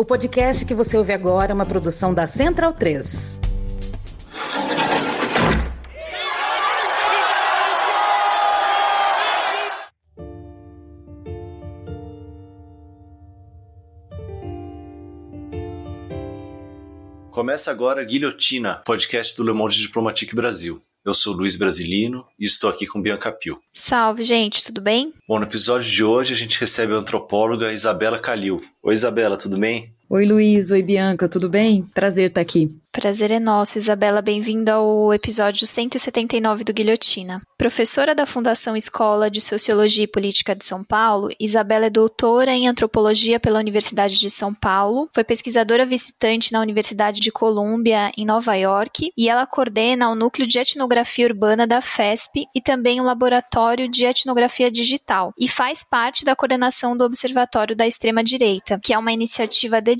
O podcast que você ouve agora é uma produção da Central 3. Começa agora Guilhotina, podcast do Le Monde Diplomatique Brasil. Eu sou Luiz Brasilino e estou aqui com Bianca Pio. Salve, gente, tudo bem? Bom, no episódio de hoje a gente recebe a antropóloga Isabela Calil. Oi, Isabela, tudo bem? Oi, Luiz. Oi, Bianca, tudo bem? Prazer estar aqui. Prazer é nosso, Isabela. Bem-vinda ao episódio 179 do Guilhotina. Professora da Fundação Escola de Sociologia e Política de São Paulo, Isabela é doutora em antropologia pela Universidade de São Paulo, foi pesquisadora visitante na Universidade de Colômbia, em Nova York, e ela coordena o Núcleo de Etnografia Urbana da FESP e também o Laboratório de Etnografia Digital, e faz parte da coordenação do Observatório da Extrema-Direita, que é uma iniciativa dedicada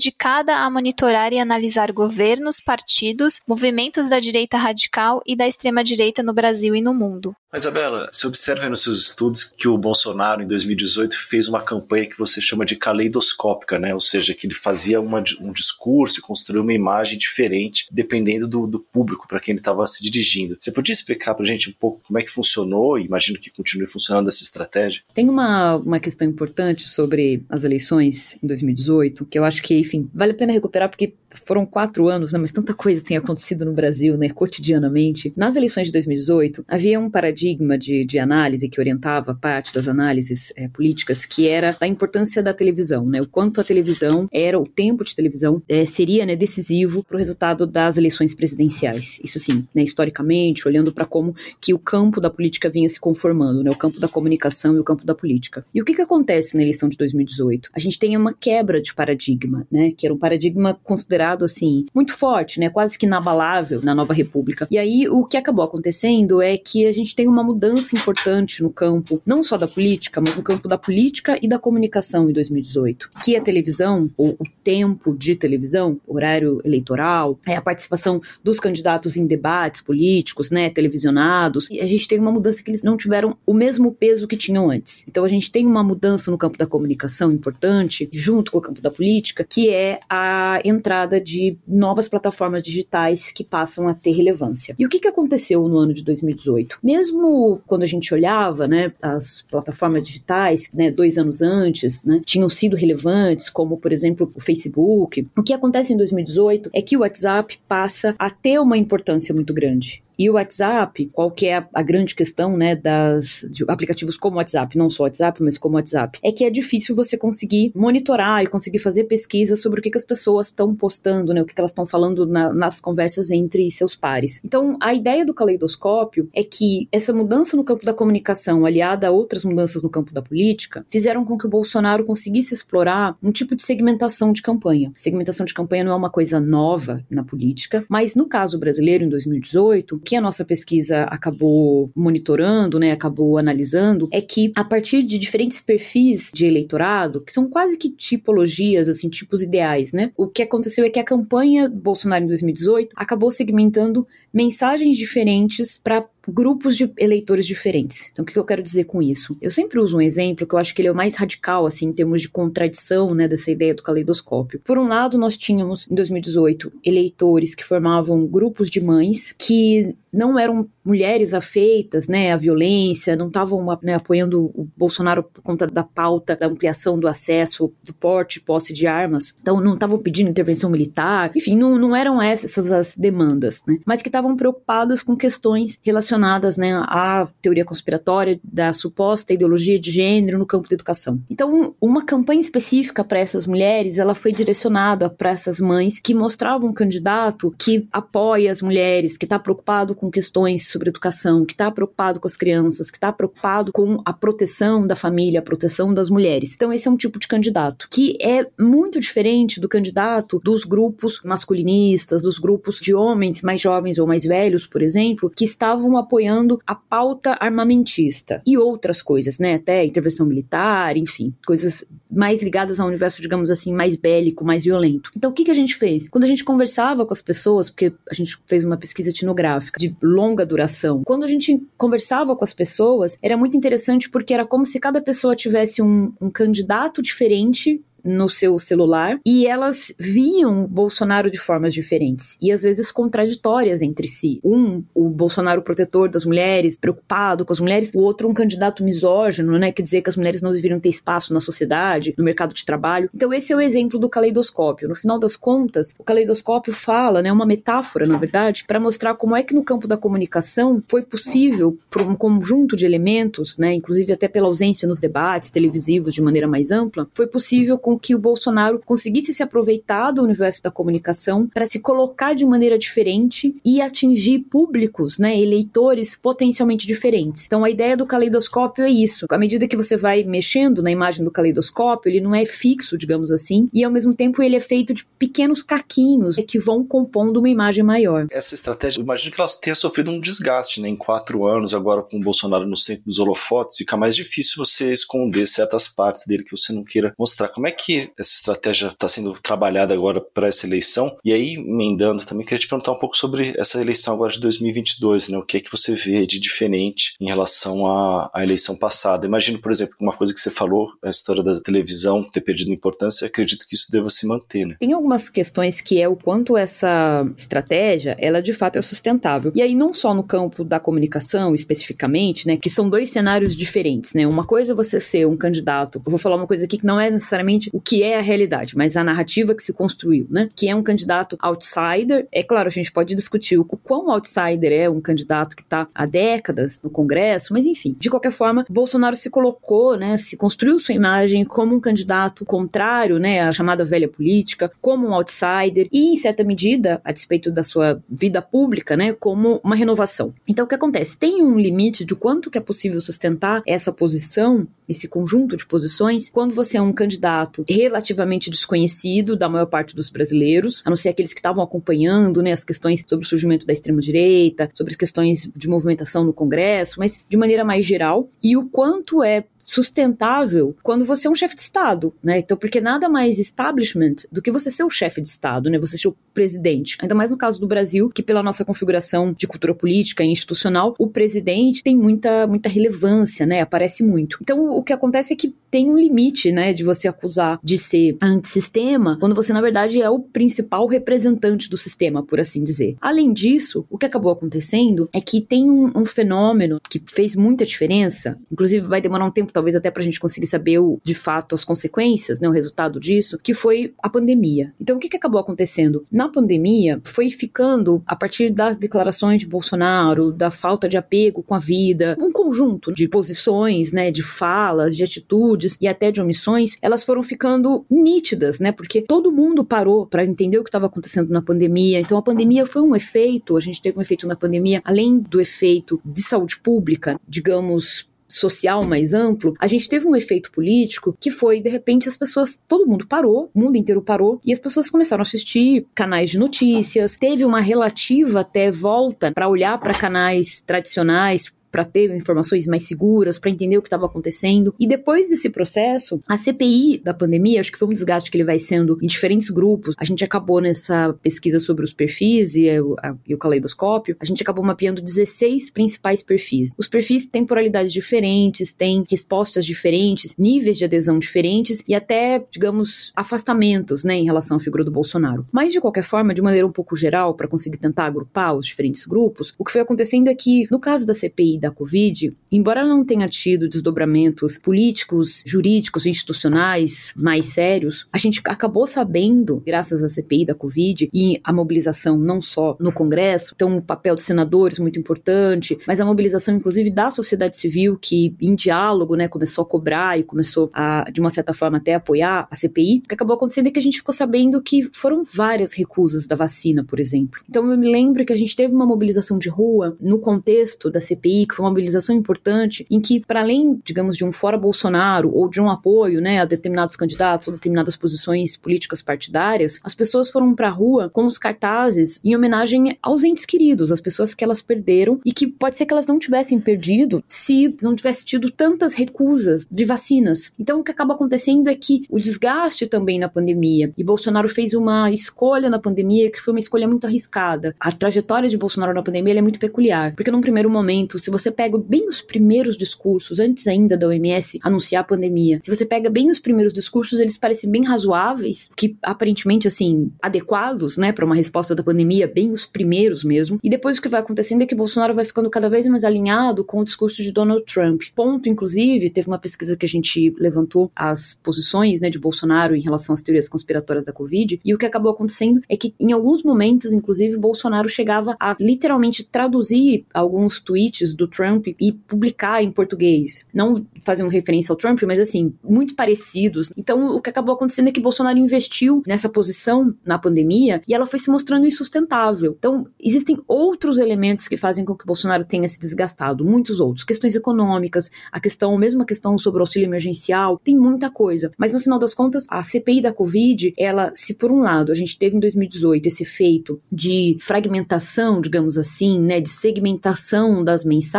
a monitorar e analisar governos, partidos, movimentos da direita radical e da extrema-direita no Brasil e no mundo. Mas, Isabela, você observa nos seus estudos que o Bolsonaro, em 2018, fez uma campanha que você chama de caleidoscópica, né? Ou seja, que ele fazia uma, um discurso construía uma imagem diferente, dependendo do, do público para quem ele estava se dirigindo. Você podia explicar para a gente um pouco como é que funcionou e imagino que continue funcionando essa estratégia? Tem uma, uma questão importante sobre as eleições em 2018, que eu acho que, enfim, vale a pena recuperar porque foram quatro anos, né, mas tanta coisa tem acontecido no Brasil, né, cotidianamente. Nas eleições de 2018, havia um paradigma de, de análise que orientava parte das análises é, políticas, que era a importância da televisão, né, o quanto a televisão era, o tempo de televisão é, seria né, decisivo para o resultado das eleições presidenciais. Isso sim, né, historicamente, olhando para como que o campo da política vinha se conformando, né, o campo da comunicação e o campo da política. E o que, que acontece na eleição de 2018? A gente tem uma quebra de paradigma, né, que era um paradigma considerado considerado assim muito forte, né, quase que inabalável na Nova República. E aí o que acabou acontecendo é que a gente tem uma mudança importante no campo, não só da política, mas no campo da política e da comunicação em 2018, que a televisão, ou o tempo de televisão, horário eleitoral, é a participação dos candidatos em debates políticos, né, televisionados, e a gente tem uma mudança que eles não tiveram o mesmo peso que tinham antes. Então a gente tem uma mudança no campo da comunicação importante, junto com o campo da política, que é a entrada de novas plataformas digitais que passam a ter relevância. E o que, que aconteceu no ano de 2018? Mesmo quando a gente olhava, né, as plataformas digitais, né, dois anos antes, né, tinham sido relevantes, como por exemplo o Facebook, o que acontece em 2018 é que o WhatsApp passa a ter uma importância muito grande. E o WhatsApp, qual que é a, grande questão, né, das de aplicativos como o WhatsApp, não só o WhatsApp, mas como o WhatsApp, é que é difícil você conseguir monitorar e conseguir fazer pesquisa sobre o que, que as pessoas estão postando, né, o que, que elas estão falando na, nas conversas entre seus pares. Então, a ideia do caleidoscópio é que essa mudança no campo da comunicação, aliada a outras mudanças no campo da política, fizeram com que o Bolsonaro conseguisse explorar um tipo de segmentação de campanha. Segmentação de campanha não é uma coisa nova na política, mas no caso brasileiro, em 2018, que a nossa pesquisa acabou monitorando, né, acabou analisando, é que a partir de diferentes perfis de eleitorado, que são quase que tipologias, assim, tipos ideais, né, o que aconteceu é que a campanha Bolsonaro em 2018 acabou segmentando mensagens diferentes para grupos de eleitores diferentes. Então, o que eu quero dizer com isso? Eu sempre uso um exemplo que eu acho que ele é o mais radical, assim, em termos de contradição, né, dessa ideia do caleidoscópio. Por um lado, nós tínhamos, em 2018, eleitores que formavam grupos de mães que não eram mulheres afeitas, né, à violência, não estavam né, apoiando o Bolsonaro por conta da pauta da ampliação do acesso, do porte, posse de armas, então não estavam pedindo intervenção militar, enfim, não, não eram essas as demandas, né, mas que estavam preocupadas com questões relacionadas, né, à teoria conspiratória da suposta ideologia de gênero no campo da educação. Então, uma campanha específica para essas mulheres, ela foi direcionada para essas mães que mostravam um candidato que apoia as mulheres, que está preocupado com questões sobre educação, que está preocupado com as crianças, que está preocupado com a proteção da família, a proteção das mulheres. Então, esse é um tipo de candidato que é muito diferente do candidato dos grupos masculinistas, dos grupos de homens mais jovens ou mais velhos, por exemplo, que estavam apoiando a pauta armamentista e outras coisas, né? Até intervenção militar, enfim, coisas mais ligadas ao universo, digamos assim, mais bélico, mais violento. Então, o que, que a gente fez? Quando a gente conversava com as pessoas, porque a gente fez uma pesquisa etnográfica de longa duração, quando a gente conversava com as pessoas, era muito interessante porque era como se cada pessoa tivesse um, um candidato diferente no seu celular e elas viam Bolsonaro de formas diferentes e às vezes contraditórias entre si. Um, o Bolsonaro protetor das mulheres, preocupado com as mulheres, o outro um candidato misógino, né, que dizer que as mulheres não deveriam ter espaço na sociedade, no mercado de trabalho. Então esse é o exemplo do caleidoscópio. No final das contas, o caleidoscópio fala, né, uma metáfora, na verdade, para mostrar como é que no campo da comunicação foi possível por um conjunto de elementos, né, inclusive até pela ausência nos debates televisivos de maneira mais ampla, foi possível com que o Bolsonaro conseguisse se aproveitar do universo da comunicação para se colocar de maneira diferente e atingir públicos, né, eleitores potencialmente diferentes. Então a ideia do caleidoscópio é isso. À medida que você vai mexendo na imagem do caleidoscópio, ele não é fixo, digamos assim, e ao mesmo tempo ele é feito de pequenos caquinhos que vão compondo uma imagem maior. Essa estratégia, imagino que ela tenha sofrido um desgaste, né? Em quatro anos, agora com o Bolsonaro no centro dos holofotes, fica mais difícil você esconder certas partes dele que você não queira mostrar. Como é que essa estratégia está sendo trabalhada agora para essa eleição? E aí, emendando também, queria te perguntar um pouco sobre essa eleição agora de 2022, né? O que é que você vê de diferente em relação à, à eleição passada? Imagino, por exemplo, uma coisa que você falou, a história da televisão ter perdido importância, acredito que isso deva se manter, né? Tem algumas questões que é o quanto essa estratégia, ela de fato é sustentável. E aí não só no campo da comunicação especificamente, né, que são dois cenários diferentes, né? Uma coisa é você ser um candidato. Eu vou falar uma coisa aqui que não é necessariamente o que é a realidade, mas a narrativa que se construiu, né? Que é um candidato outsider. É claro, a gente pode discutir o quão outsider é um candidato que está há décadas no Congresso, mas enfim, de qualquer forma, Bolsonaro se colocou, né, se construiu sua imagem como um candidato contrário, né, à chamada velha política, como um outsider e, em certa medida, a despeito da sua vida pública, né, como uma renovação. Então, o que acontece? Tem um limite de quanto que é possível sustentar essa posição, esse conjunto de posições, quando você é um candidato relativamente desconhecido da maior parte dos brasileiros, a não ser aqueles que estavam acompanhando, né, as questões sobre o surgimento da extrema-direita, sobre as questões de movimentação no Congresso, mas de maneira mais geral, e o quanto é sustentável quando você é um chefe de Estado, né? Então, porque nada mais establishment do que você ser o chefe de Estado, né? Você ser o presidente. Ainda mais no caso do Brasil, que pela nossa configuração de cultura política e institucional, o presidente tem muita, muita relevância, né? Aparece muito. Então, o que acontece é que tem um limite, né, de você acusar de ser antissistema, quando você, na verdade, é o principal representante do sistema, por assim dizer. Além disso, o que acabou acontecendo é que tem um, um fenômeno que fez muita diferença, inclusive vai demorar um tempo talvez até para a gente conseguir saber o, de fato as consequências, né, o resultado disso, que foi a pandemia. Então, o que, que acabou acontecendo? Na pandemia, foi ficando, a partir das declarações de Bolsonaro, da falta de apego com a vida, um conjunto de posições, né, de falas, de atitudes e até de omissões, elas foram ficando nítidas, né, porque todo mundo parou para entender o que estava acontecendo na pandemia. Então, a pandemia foi um efeito, a gente teve um efeito na pandemia, além do efeito de saúde pública, digamos, social mais amplo, a gente teve um efeito político que foi, de repente, as pessoas, todo mundo parou, o mundo inteiro parou, e as pessoas começaram a assistir canais de notícias, teve uma relativa até volta para olhar para canais tradicionais, para ter informações mais seguras, para entender o que estava acontecendo. E depois desse processo, a CPI da pandemia, acho que foi um desgaste que ele vai sendo em diferentes grupos. A gente acabou nessa pesquisa sobre os perfis e, a, e o caleidoscópio, a gente acabou mapeando 16 principais perfis. Os perfis têm temporalidades diferentes, têm respostas diferentes, níveis de adesão diferentes e até, digamos, afastamentos, né, em relação à figura do Bolsonaro. Mas de qualquer forma, de maneira um pouco geral, para conseguir tentar agrupar os diferentes grupos, o que foi acontecendo é que no caso da CPI da Covid, embora não tenha tido desdobramentos políticos, jurídicos, institucionais mais sérios, a gente acabou sabendo, graças à CPI da Covid e a mobilização não só no Congresso, então o papel dos senadores muito importante, mas a mobilização inclusive da sociedade civil que em diálogo, né, começou a cobrar e começou a de uma certa forma até apoiar a CPI. O que acabou acontecendo é que a gente ficou sabendo que foram várias recusas da vacina, por exemplo. Então eu me lembro que a gente teve uma mobilização de rua no contexto da CPI que foi uma mobilização importante, em que, para além, digamos, de um fora Bolsonaro ou de um apoio né, a determinados candidatos ou determinadas posições políticas partidárias, as pessoas foram para a rua com os cartazes em homenagem aos entes queridos, as pessoas que elas perderam e que pode ser que elas não tivessem perdido se não tivesse tido tantas recusas de vacinas. Então, o que acaba acontecendo é que o desgaste também na pandemia, e Bolsonaro fez uma escolha na pandemia que foi uma escolha muito arriscada. A trajetória de Bolsonaro na pandemia é muito peculiar, porque num primeiro momento, se você você pega bem os primeiros discursos, antes ainda da OMS anunciar a pandemia, se você pega bem os primeiros discursos, eles parecem bem razoáveis, que aparentemente, assim, adequados, né, para uma resposta da pandemia, bem os primeiros mesmo. E depois o que vai acontecendo é que Bolsonaro vai ficando cada vez mais alinhado com o discurso de Donald Trump. Ponto, inclusive, teve uma pesquisa que a gente levantou as posições, né, de Bolsonaro em relação às teorias conspiratórias da Covid, e o que acabou acontecendo é que em alguns momentos, inclusive, Bolsonaro chegava a literalmente traduzir alguns tweets do Trump e publicar em português. Não fazendo referência ao Trump, mas assim, muito parecidos. Então, o que acabou acontecendo é que Bolsonaro investiu nessa posição na pandemia e ela foi se mostrando insustentável. Então, existem outros elementos que fazem com que Bolsonaro tenha se desgastado, muitos outros. Questões econômicas, a questão, mesmo a questão sobre o auxílio emergencial, tem muita coisa. Mas no final das contas, a CPI da Covid, ela, se por um lado a gente teve em 2018 esse efeito de fragmentação, digamos assim, né, de segmentação das mensagens,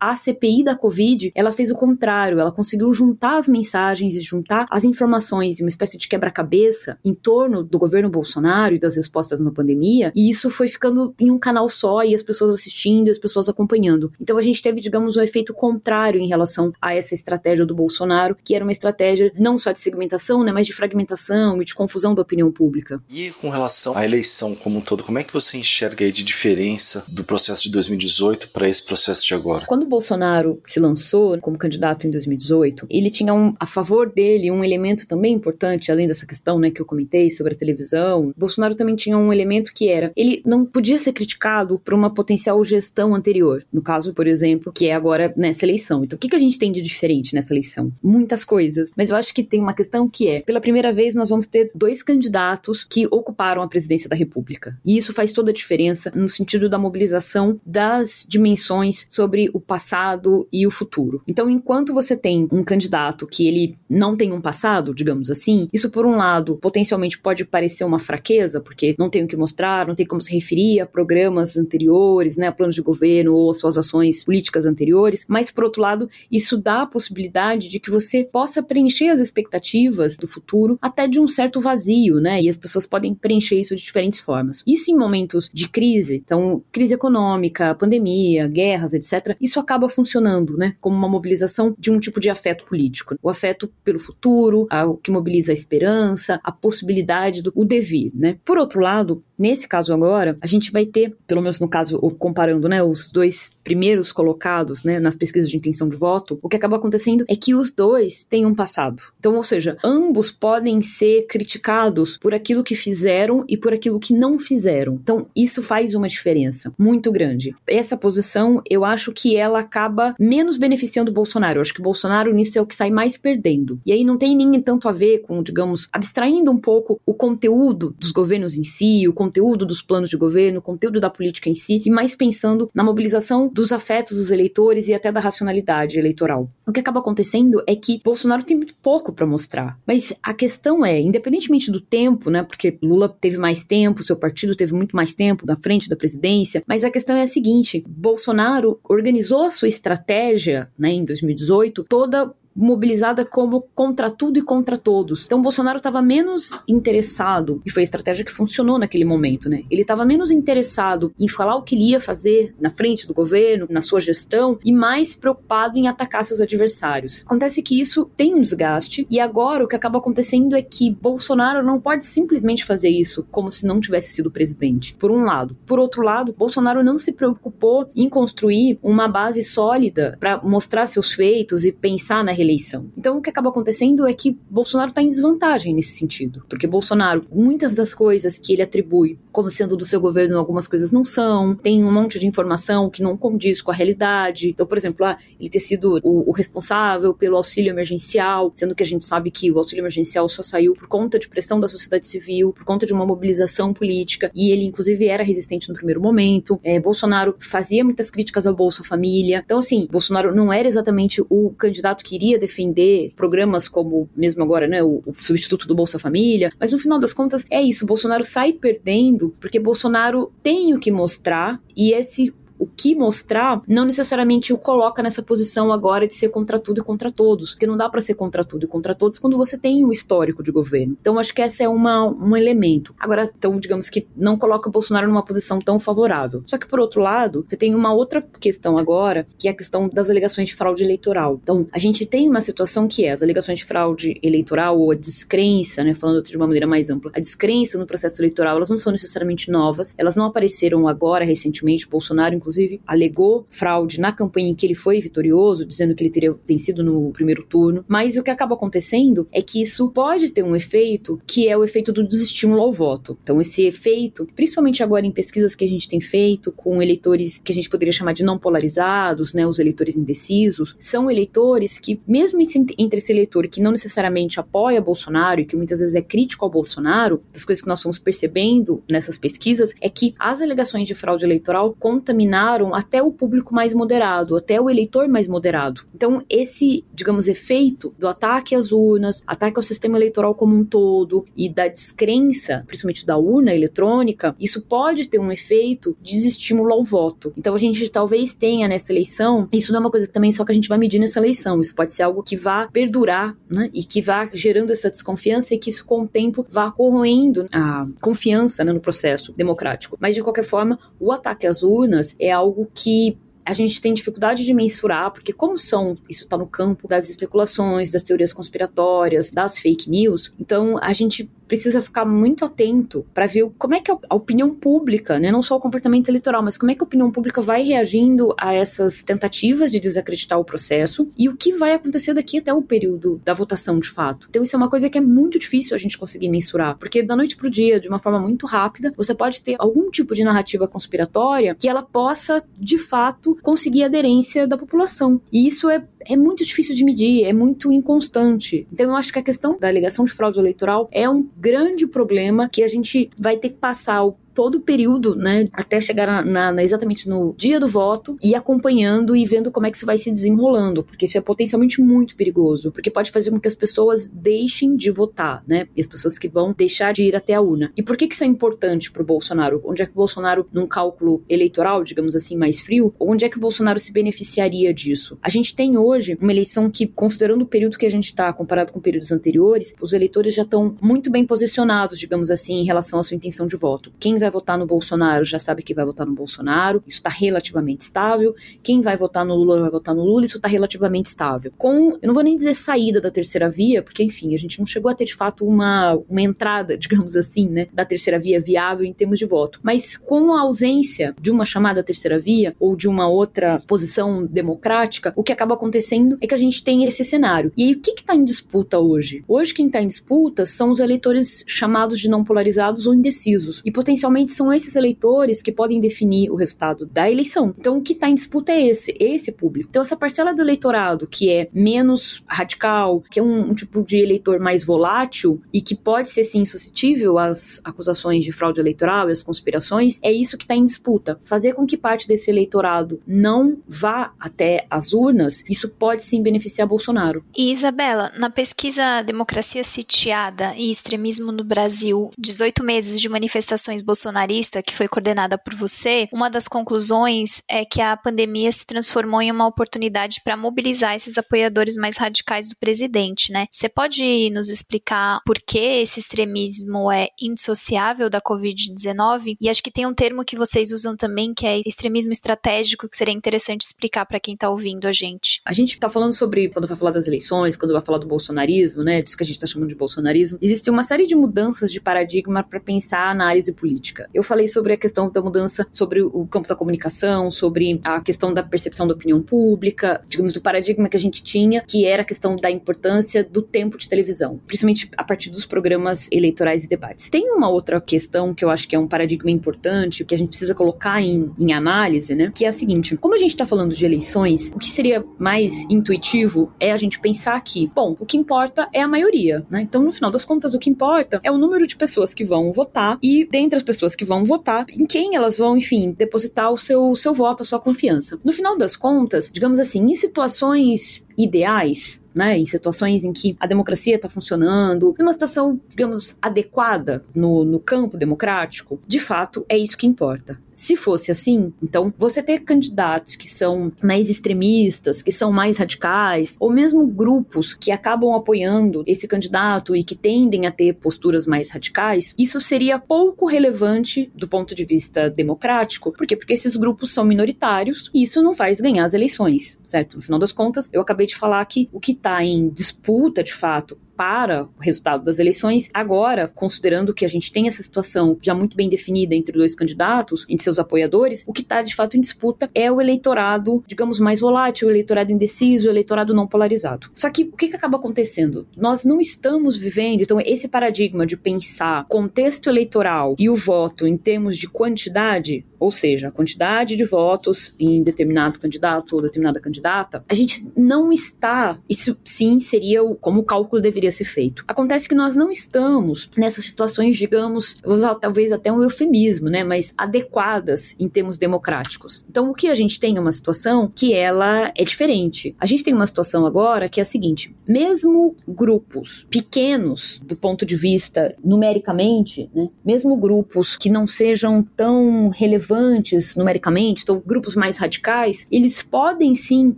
a CPI da Covid, ela fez o contrário, ela conseguiu juntar as mensagens e juntar as informações de uma espécie de quebra-cabeça em torno do governo Bolsonaro e das respostas na pandemia, e isso foi ficando em um canal só e as pessoas assistindo, as pessoas acompanhando. Então a gente teve, digamos, um efeito contrário em relação a essa estratégia do Bolsonaro, que era uma estratégia não só de segmentação, né, mas de fragmentação e de confusão da opinião pública. E com relação à eleição como um todo, como é que você enxerga aí de diferença do processo de 2018 para esse processo de agora? Quando Bolsonaro se lançou como candidato em 2018, ele tinha um, a favor dele um elemento também importante, além dessa questão né, que eu comentei sobre a televisão. Bolsonaro também tinha um elemento que era ele não podia ser criticado por uma potencial gestão anterior. No caso, por exemplo, que é agora nessa eleição. Então, o que, que a gente tem de diferente nessa eleição? Muitas coisas. Mas eu acho que tem uma questão que é: pela primeira vez, nós vamos ter dois candidatos que ocuparam a presidência da República. E isso faz toda a diferença no sentido da mobilização das dimensões sobre o passado e o futuro. Então, enquanto você tem um candidato que ele não tem um passado, digamos assim, isso por um lado potencialmente pode parecer uma fraqueza, porque não tem o que mostrar, não tem como se referir a programas anteriores, né, a planos de governo ou as suas ações políticas anteriores, mas por outro lado, isso dá a possibilidade de que você possa preencher as expectativas do futuro até de um certo vazio, né? E as pessoas podem preencher isso de diferentes formas. Isso em momentos de crise, então crise econômica, pandemia, guerras, etc. Isso acaba funcionando, né, como uma mobilização de um tipo de afeto político, o afeto pelo futuro, o que mobiliza a esperança, a possibilidade do o devir, né? Por outro lado, Nesse caso agora, a gente vai ter, pelo menos no caso, comparando né, os dois primeiros colocados né, nas pesquisas de intenção de voto, o que acaba acontecendo é que os dois têm um passado. Então, ou seja, ambos podem ser criticados por aquilo que fizeram e por aquilo que não fizeram. Então, isso faz uma diferença muito grande. Essa posição, eu acho que ela acaba menos beneficiando o Bolsonaro. Eu acho que o Bolsonaro nisso é o que sai mais perdendo. E aí não tem nem tanto a ver com, digamos, abstraindo um pouco o conteúdo dos governos em si, o conteúdo dos planos de governo, conteúdo da política em si, e mais pensando na mobilização dos afetos dos eleitores e até da racionalidade eleitoral. O que acaba acontecendo é que Bolsonaro tem muito pouco para mostrar. Mas a questão é, independentemente do tempo, né, porque Lula teve mais tempo, seu partido teve muito mais tempo na frente da presidência, mas a questão é a seguinte: Bolsonaro organizou a sua estratégia, né, em 2018, toda mobilizada como contra tudo e contra todos. Então Bolsonaro estava menos interessado, e foi a estratégia que funcionou naquele momento, né? Ele estava menos interessado em falar o que ele ia fazer na frente do governo, na sua gestão, e mais preocupado em atacar seus adversários. Acontece que isso tem um desgaste, e agora o que acaba acontecendo é que Bolsonaro não pode simplesmente fazer isso como se não tivesse sido presidente, por um lado. Por outro lado, Bolsonaro não se preocupou em construir uma base sólida para mostrar seus feitos e pensar na reeleição. Então, o que acaba acontecendo é que Bolsonaro está em desvantagem nesse sentido, porque Bolsonaro, muitas das coisas que ele atribui como sendo do seu governo, algumas coisas não são, tem um monte de informação que não condiz com a realidade. Então, por exemplo, ah, ele ter sido o, o responsável pelo auxílio emergencial, sendo que a gente sabe que o auxílio emergencial só saiu por conta de pressão da sociedade civil, por conta de uma mobilização política, e ele, inclusive, era resistente no primeiro momento. É, Bolsonaro fazia muitas críticas ao Bolsa Família. Então, assim, Bolsonaro não era exatamente o candidato que iria defender programas como, mesmo agora, né, o, o substituto do Bolsa Família, mas no final das contas é isso, Bolsonaro sai perdendo porque Bolsonaro tem o que mostrar e esse o que mostrar não necessariamente o coloca nessa posição agora de ser contra tudo e contra todos, porque não dá para ser contra tudo e contra todos quando você tem um histórico de governo. Então acho que essa é uma, um elemento. Agora, então, digamos que não coloca o Bolsonaro numa posição tão favorável. Só que por outro lado, você tem uma outra questão agora, que é a questão das alegações de fraude eleitoral. Então, a gente tem uma situação que é as alegações de fraude eleitoral ou a descrença, né, falando de uma maneira mais ampla, a descrença no processo eleitoral, elas não são necessariamente novas, elas não apareceram agora recentemente. Bolsonaro, inclusive, alegou fraude na campanha em que ele foi vitorioso, dizendo que ele teria vencido no primeiro turno. Mas o que acaba acontecendo é que isso pode ter um efeito que é o efeito do desestímulo ao voto. Então, esse efeito, principalmente agora em pesquisas que a gente tem feito com eleitores que a gente poderia chamar de não polarizados, né, os eleitores indecisos, são eleitores que, mesmo entre esse eleitor que não necessariamente apoia Bolsonaro e que muitas vezes é crítico ao Bolsonaro, das coisas que nós fomos percebendo nessas pesquisas é que as alegações de fraude eleitoral contaminaram até o público mais moderado, até o eleitor mais moderado. Então, esse, digamos, efeito do ataque às urnas, ataque ao sistema eleitoral como um todo e da descrença, principalmente da urna eletrônica, isso pode ter um efeito de desestímulo ao voto. Então, a gente talvez tenha nessa eleição, isso não é uma coisa que também só que a gente vai medir nessa eleição, isso pode ser algo que vá perdurar, né, e que vá gerando essa desconfiança e que isso com o tempo vá corroendo a confiança né, no processo democrático. Mas de qualquer forma, o ataque às urnas é algo que a gente tem dificuldade de mensurar, porque como são, isso está no campo das especulações, das teorias conspiratórias, das fake news, então a gente precisa ficar muito atento para ver como é que a opinião pública, né, não só o comportamento eleitoral, mas como é que a opinião pública vai reagindo a essas tentativas de desacreditar o processo e o que vai acontecer daqui até o período da votação de fato. Então isso é uma coisa que é muito difícil a gente conseguir mensurar, porque da noite pro dia, de uma forma muito rápida, você pode ter algum tipo de narrativa conspiratória que ela possa, de fato, conseguir aderência da população. E isso é é muito difícil de medir, é muito inconstante. Então eu acho que a questão da alegação de fraude eleitoral é um grande problema que a gente vai ter que passar o todo o período, né, até chegar na, na, exatamente no dia do voto e acompanhando e vendo como é que isso vai se desenrolando, porque isso é potencialmente muito perigoso, porque pode fazer com que as pessoas deixem de votar, né, e as pessoas que vão deixar de ir até a urna. E por que que isso é importante para o Bolsonaro? Onde é que o Bolsonaro, num cálculo eleitoral, digamos assim, mais frio, onde é que o Bolsonaro se beneficiaria disso? A gente tem hoje uma eleição que, considerando o período que a gente está comparado com períodos anteriores, os eleitores já estão muito bem posicionados, digamos assim, em relação à sua intenção de voto. Quem vai votar no Bolsonaro já sabe que vai votar no Bolsonaro, isso está relativamente estável. Quem vai votar no Lula vai votar no Lula, isso está relativamente estável. Com, eu não vou nem dizer saída da terceira via, porque enfim, a gente não chegou a ter de fato uma, uma entrada, digamos assim, né, da terceira via viável em termos de voto. Mas com a ausência de uma chamada terceira via ou de uma outra posição democrática, o que acaba acontecendo é que a gente tem esse cenário. E aí, o que está em disputa hoje? Hoje, quem está em disputa são os eleitores chamados de não polarizados ou indecisos. E potencialmente são esses eleitores que podem definir o resultado da eleição. Então, o que está em disputa é esse, esse público. Então, essa parcela do eleitorado que é menos radical, que é um, um tipo de eleitor mais volátil e que pode ser sim suscetível às acusações de fraude eleitoral e às conspirações, é isso que está em disputa. Fazer com que parte desse eleitorado não vá até as urnas, isso pode sim beneficiar Bolsonaro. E Isabela, na pesquisa Democracia Sitiada e Extremismo no Brasil, 18 meses de manifestações bolsonaristas bolsonarista, que foi coordenada por você, uma das conclusões é que a pandemia se transformou em uma oportunidade para mobilizar esses apoiadores mais radicais do presidente, né? Você pode nos explicar por que esse extremismo é indissociável da Covid-19? E acho que tem um termo que vocês usam também, que é extremismo estratégico, que seria interessante explicar para quem está ouvindo a gente. A gente está falando sobre, quando vai falar das eleições, quando vai falar do bolsonarismo, né? Disso que a gente está chamando de bolsonarismo, existe uma série de mudanças de paradigma para pensar a análise política política. Eu falei sobre a questão da mudança sobre o campo da comunicação, sobre a questão da percepção da opinião pública, digamos, do paradigma que a gente tinha, que era a questão da importância do tempo de televisão, principalmente a partir dos programas eleitorais e debates. Tem uma outra questão que eu acho que é um paradigma importante, que a gente precisa colocar em, em análise, né? Que é a seguinte: como a gente está falando de eleições, o que seria mais intuitivo é a gente pensar que, bom, o que importa é a maioria, né? Então, no final das contas, o que importa é o número de pessoas que vão votar e dentre as pessoas pessoas que vão votar, em quem elas vão, enfim, depositar o seu, seu voto, a sua confiança. No final das contas, digamos assim, em situações ideais, né, em situações em que a democracia está funcionando, numa situação, digamos, adequada no, no campo democrático, de fato é isso que importa. Se fosse assim, então você ter candidatos que são mais extremistas, que são mais radicais, ou mesmo grupos que acabam apoiando esse candidato e que tendem a ter posturas mais radicais, isso seria pouco relevante do ponto de vista democrático. Por quê? Porque esses grupos são minoritários e isso não faz ganhar as eleições, certo? No final das contas, eu acabei de falar que o que está em disputa, de fato, para o resultado das eleições. Agora, considerando que a gente tem essa situação já muito bem definida entre dois candidatos, entre seus apoiadores, o que está de fato em disputa é o eleitorado, digamos, mais volátil, o eleitorado indeciso, o eleitorado não polarizado. Só que o que, que acaba acontecendo? Nós não estamos vivendo, então, esse paradigma de pensar contexto eleitoral e o voto em termos de quantidade, ou seja, a quantidade de votos em determinado candidato ou determinada candidata, a gente não está, isso sim seria como o cálculo deveria deveria ser feito. Acontece que nós não estamos nessas situações, digamos, vou usar talvez até um eufemismo, né, mas adequadas em termos democráticos. Então, o que a gente tem é uma situação que ela é diferente. A gente tem uma situação agora que é a seguinte: mesmo grupos pequenos do ponto de vista numericamente, né, mesmo grupos que não sejam tão relevantes numericamente, então grupos mais radicais, eles podem sim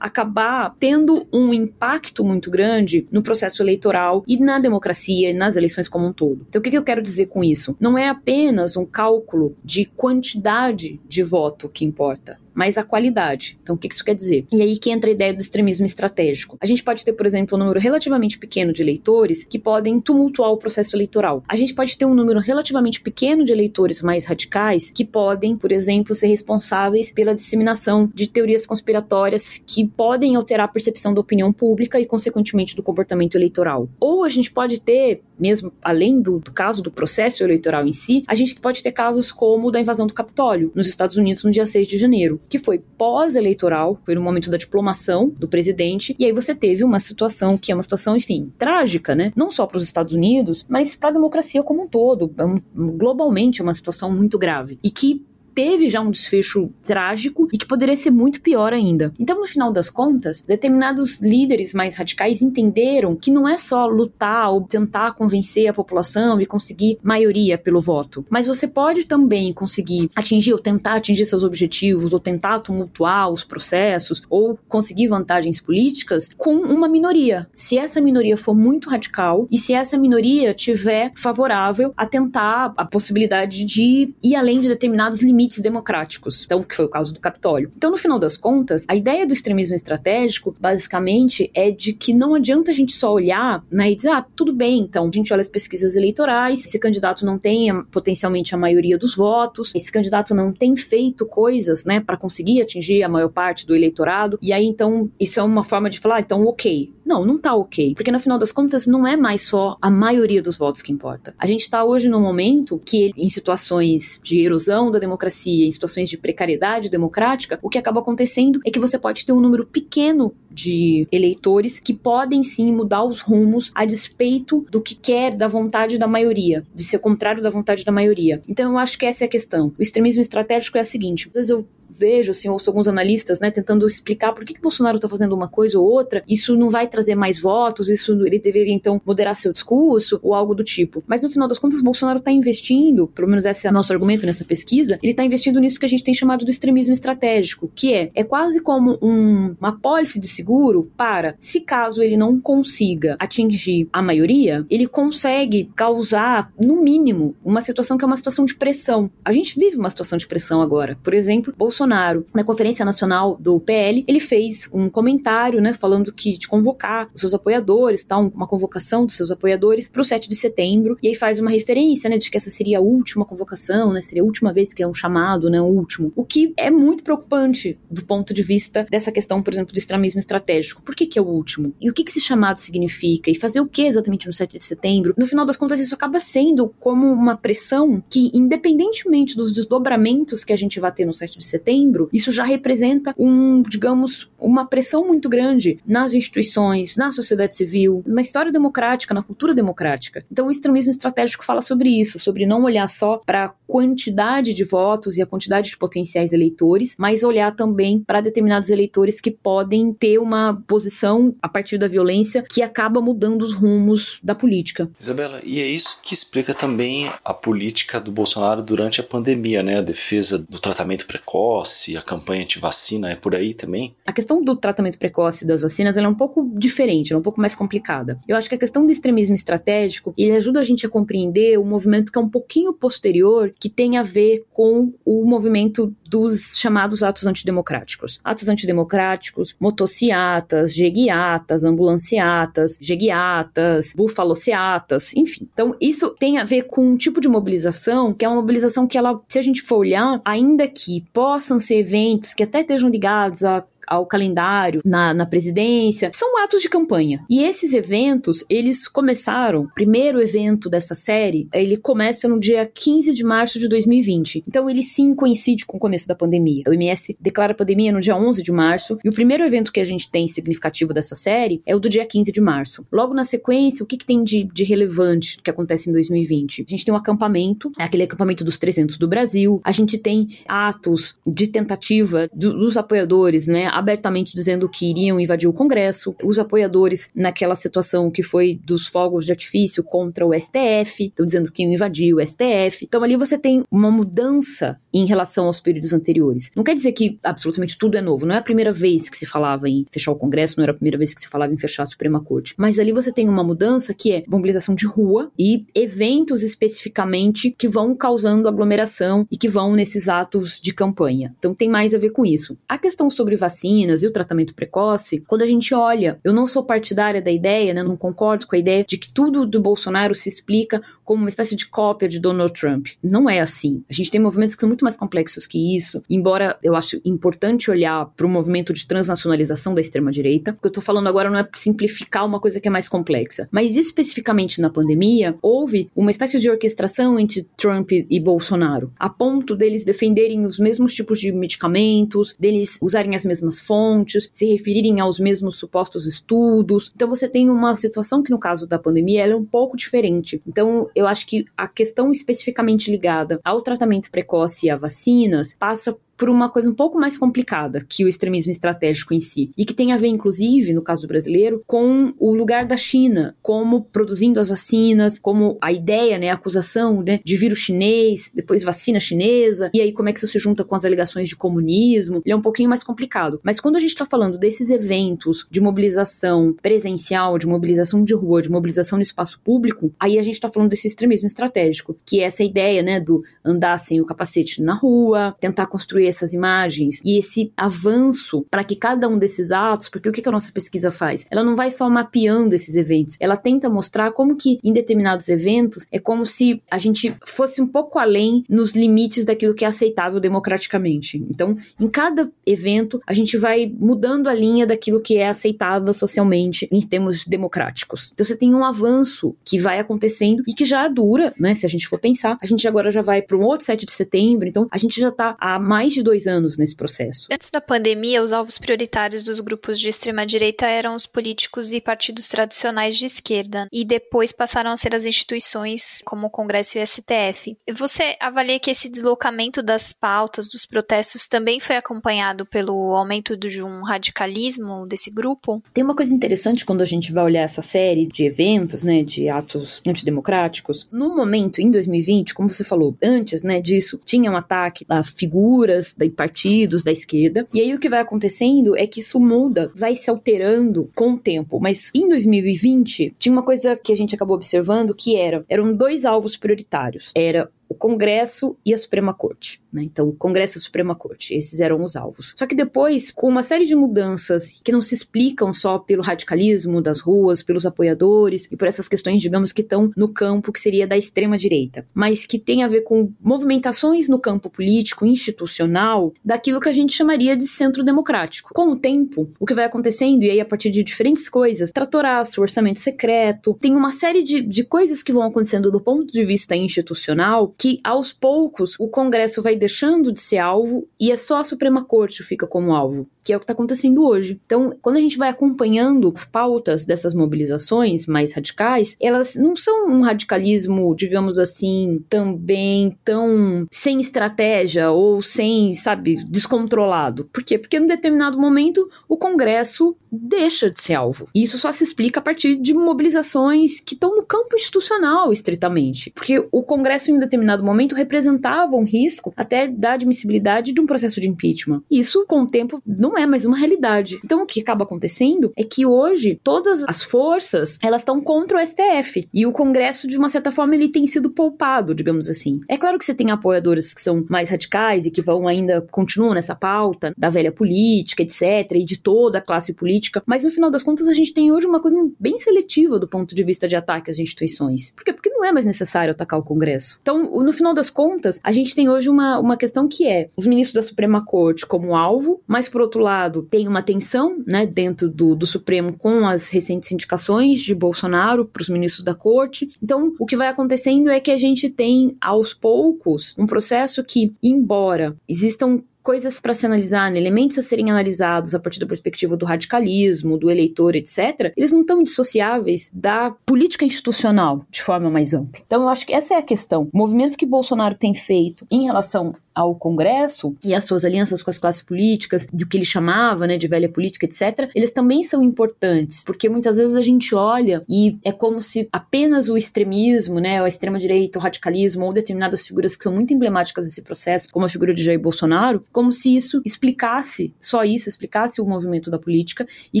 acabar tendo um impacto muito grande no processo eleitoral eleitoral e na democracia e nas eleições como um todo. Então, o que, que eu quero dizer com isso? Não é apenas um cálculo de quantidade de voto que importa mas a qualidade. Então, o que isso quer dizer? E aí que entra a ideia do extremismo estratégico. A gente pode ter, por exemplo, um número relativamente pequeno de eleitores que podem tumultuar o processo eleitoral. A gente pode ter um número relativamente pequeno de eleitores mais radicais que podem, por exemplo, ser responsáveis pela disseminação de teorias conspiratórias que podem alterar a percepção da opinião pública e, consequentemente, do comportamento eleitoral. Ou a gente pode ter mesmo além do, do, caso do processo eleitoral em si, a gente pode ter casos como o da invasão do Capitólio nos Estados Unidos no dia 6 de janeiro que foi pós-eleitoral, foi no momento da diplomação do presidente, e aí você teve uma situação que é uma situação, enfim, trágica, né? Não só para os Estados Unidos, mas para a democracia como um todo. É globalmente é uma situação muito grave. E que teve já um desfecho trágico e que poderia ser muito pior ainda. Então, no final das contas, determinados líderes mais radicais entenderam que não é só lutar ou tentar convencer a população e conseguir maioria pelo voto, mas você pode também conseguir atingir ou tentar atingir seus objetivos ou tentar tumultuar os processos ou conseguir vantagens políticas com uma minoria. Se essa minoria for muito radical e se essa minoria tiver favorável a tentar a possibilidade de ir além de determinados limites limites democráticos, então que foi o caso do Capitólio. Então, no final das contas, a ideia do extremismo estratégico, basicamente, é de que não adianta a gente só olhar né, e dizer, ah, tudo bem, então a gente olha as pesquisas eleitorais, esse candidato não tem potencialmente a maioria dos votos, esse candidato não tem feito coisas, né, para conseguir atingir a maior parte do eleitorado, e aí então isso é uma forma de falar, ah, então ok, não, não tá ok. Porque no final das contas, não é mais só a maioria dos votos que importa. A gente tá hoje num momento que, em situações de erosão da democracia, em situações de precariedade democrática, o que acaba acontecendo é que você pode ter um número pequeno de eleitores que podem sim mudar os rumos a despeito do que quer, da vontade da maioria, de ser contrário da vontade da maioria. Então eu acho que essa é a questão. O extremismo estratégico é a seguinte: às vezes eu vejo, assim, ouço alguns analistas, né, tentando explicar por que, que Bolsonaro está fazendo uma coisa ou outra, isso não vai trazer mais votos, isso ele deveria então moderar seu discurso ou algo do tipo. Mas no final das contas, Bolsonaro está investindo, pelo menos esse é o nosso argumento nessa pesquisa, ele está investindo nisso que a gente tem chamado do extremismo estratégico, que é, é quase como um, uma pólice de seguro para, se caso ele não consiga atingir a maioria, ele consegue causar, no mínimo, uma situação que é uma situação de pressão. A gente vive uma situação de pressão agora. Por exemplo, Bolsonaro na Conferência Nacional do PL, ele fez um comentário, né, falando que de convocar os seus apoiadores, tá, uma convocação dos seus apoiadores para o 7 de setembro, e aí faz uma referência, né, de que essa seria a última convocação, né, seria a última vez que é um chamado, né, o último. O que é muito preocupante do ponto de vista dessa questão, por exemplo, do extremismo estratégico. Por que que é o último? E o que que esse chamado significa? E fazer o que exatamente no 7 de setembro? No final das contas, isso acaba sendo como uma pressão que, independentemente dos desdobramentos que a gente vai ter no 7 de setembro, isso já representa um, digamos, uma pressão muito grande nas instituições, na sociedade civil, na história democrática, na cultura democrática. Então, o extremismo estratégico fala sobre isso, sobre não olhar só para quantidade de votos e a quantidade de potenciais eleitores, mas olhar também para determinados eleitores que podem ter uma posição a partir da violência que acaba mudando os rumos da política. Isabela, e é isso que explica também a política do Bolsonaro durante a pandemia, né? A defesa do tratamento precoce, a campanha anti-vacina, é por aí também? A questão do tratamento precoce das vacinas é um pouco diferente, é um pouco mais complicada. Eu acho que a questão do extremismo estratégico, ele ajuda a gente a compreender o movimento que é um pouquinho posterior, que tem a ver com o movimento dos chamados atos antidemocráticos. Atos antidemocráticos, motociatas, jeguiatas, ambulanciatas, jeguiatas, bufalociatas, enfim. Então, isso tem a ver com um tipo de mobilização que é uma mobilização que ela, se a gente for olhar, ainda que possam ser eventos que até estejam ligados a ao calendário na, na presidência, são atos de campanha. E esses eventos, eles começaram, o primeiro evento dessa série, ele começa no dia 15 de março de 2020. Então ele sim coincide com o começo da pandemia. O MS declara a pandemia no dia 11 de março, e o primeiro evento que a gente tem significativo dessa série é o do dia 15 de março. Logo na sequência, o que, que tem de, de relevante que acontece em 2020? A gente tem um acampamento, é aquele acampamento dos 300 do Brasil, a gente tem atos de tentativa do, dos apoiadores, né, abertamente dizendo que iriam invadir o Congresso, os apoiadores naquela situação que foi dos fogos de artifício contra o STF, estão dizendo que iam invadir o STF. Então ali você tem uma mudança em relação aos períodos anteriores. Não quer dizer que absolutamente tudo é novo, não é a primeira vez que se falava em fechar o Congresso, não era a primeira vez que se falava em fechar a Suprema Corte, mas ali você tem uma mudança que é mobilização de rua e eventos especificamente que vão causando aglomeração e que vão nesses atos de campanha. Então tem mais a ver com isso. A questão sobre vacina vacinas e o tratamento precoce, quando a gente olha, eu não sou partidária da ideia, né, não concordo com a ideia de que tudo do Bolsonaro se explica como uma espécie de cópia de Donald Trump. Não é assim. A gente tem movimentos que são muito mais complexos que isso, embora eu acho importante olhar para o movimento de transnacionalização da extrema-direita. O que eu estou falando agora não é simplificar uma coisa que é mais complexa, mas especificamente na pandemia, houve uma espécie de orquestração entre Trump e Bolsonaro, a ponto deles defenderem os mesmos tipos de medicamentos, deles usarem as mesmas fontes, se referirem aos mesmos supostos estudos. Então você tem uma situação que no caso da pandemia é um pouco diferente. Então eu acho que a questão especificamente ligada ao tratamento precoce e a vacinas passa por uma coisa um pouco mais complicada que o extremismo estratégico em si. E que tem a ver, inclusive, no caso brasileiro, com o lugar da China, como produzindo as vacinas, como a ideia, né, a acusação né, de vírus chinês, depois vacina chinesa, e aí como é que isso se junta com as alegações de comunismo. Ele é um pouquinho mais complicado. Mas quando a gente está falando desses eventos de mobilização presencial, de mobilização de rua, de mobilização no espaço público, aí a gente está falando desse extremismo estratégico, que é essa ideia, né, do andar sem o capacete na rua, tentar construir essas imagens e esse avanço para que cada um desses atos, porque o que a nossa pesquisa faz? Ela não vai só mapeando esses eventos, ela tenta mostrar como que em determinados eventos é como se a gente fosse um pouco além nos limites daquilo que é aceitável democraticamente. Então, em cada evento, a gente vai mudando a linha daquilo que é aceitável socialmente em termos democráticos. Então, você tem um avanço que vai acontecendo e que já dura, né? Se a gente for pensar, a gente agora já vai para um outro 7 de setembro, então a gente já está há mais de dois anos nesse processo. Antes da pandemia, os alvos prioritários dos grupos de extrema-direita eram os políticos e partidos tradicionais de esquerda, e depois passaram a ser as instituições como o Congresso e o STF. Você avalia que esse deslocamento das pautas, dos protestos, também foi acompanhado pelo aumento de um radicalismo desse grupo? Tem uma coisa interessante quando a gente vai olhar essa série de eventos, né, de atos antidemocráticos. No momento, em 2020, como você falou, antes né, disso, tinha um ataque a figuras de partidos da esquerda. E aí o que vai acontecendo é que isso muda, vai se alterando com o tempo. Mas em 2020 tinha uma coisa que a gente acabou observando que era eram dois alvos prioritários. Era o Congresso e a Suprema Corte. Né? Então, o Congresso e a Suprema Corte, esses eram os alvos. Só que depois, com uma série de mudanças que não se explicam só pelo radicalismo das ruas, pelos apoiadores e por essas questões, digamos, que estão no campo que seria da extrema-direita, mas que tem a ver com movimentações no campo político, institucional, daquilo que a gente chamaria de centro democrático. Com o tempo, o que vai acontecendo, e aí a partir de diferentes coisas, tratoraço, orçamento secreto, tem uma série de, de coisas que vão acontecendo do ponto de vista institucional que aos poucos o Congresso vai deixando de ser alvo e é só a Suprema Corte fica como alvo que é o que está acontecendo hoje. Então, quando a gente vai acompanhando as pautas dessas mobilizações mais radicais, elas não são um radicalismo, digamos assim, também tão sem estratégia ou sem, sabe, descontrolado. Por quê? Porque em determinado momento o Congresso deixa de ser alvo. E isso só se explica a partir de mobilizações que estão no campo institucional, estritamente. Porque o Congresso, em um determinado momento, representava um risco até da admissibilidade de um processo de impeachment. Isso, com o tempo, não é mais uma realidade. Então, o que acaba acontecendo é que hoje todas as forças elas estão contra o STF. E o Congresso, de uma certa forma, ele tem sido poupado, digamos assim. É claro que você tem apoiadores que são mais radicais e que vão ainda continuam nessa pauta da velha política, etc., e de toda a classe política mas no final das contas a gente tem hoje uma coisa bem seletiva do ponto de vista de ataque às instituições. Por quê? Porque não é mais necessário atacar o Congresso. Então, no final das contas, a gente tem hoje uma, uma questão que é os ministros da Suprema Corte como alvo, mas por outro lado, tem uma tensão, né, dentro do, do Supremo com as recentes indicações de Bolsonaro para os ministros da Corte. Então, o que vai acontecendo é que a gente tem aos poucos um processo que, embora existam coisas para se analisar, né? elementos a serem analisados a partir da perspectiva do radicalismo, do eleitor, etc., eles não estão dissociáveis da política institucional de forma mais ampla. Então, eu acho que essa é a questão. O movimento que Bolsonaro tem feito em relação ao Congresso e as suas alianças com as classes políticas, do que ele chamava né, de velha política, etc., eles também são importantes, porque muitas vezes a gente olha e é como se apenas o extremismo, né, a extrema-direita, o radicalismo ou determinadas figuras que são muito emblemáticas desse processo, como a figura de Jair Bolsonaro, como se isso explicasse, só isso, explicasse o movimento da política e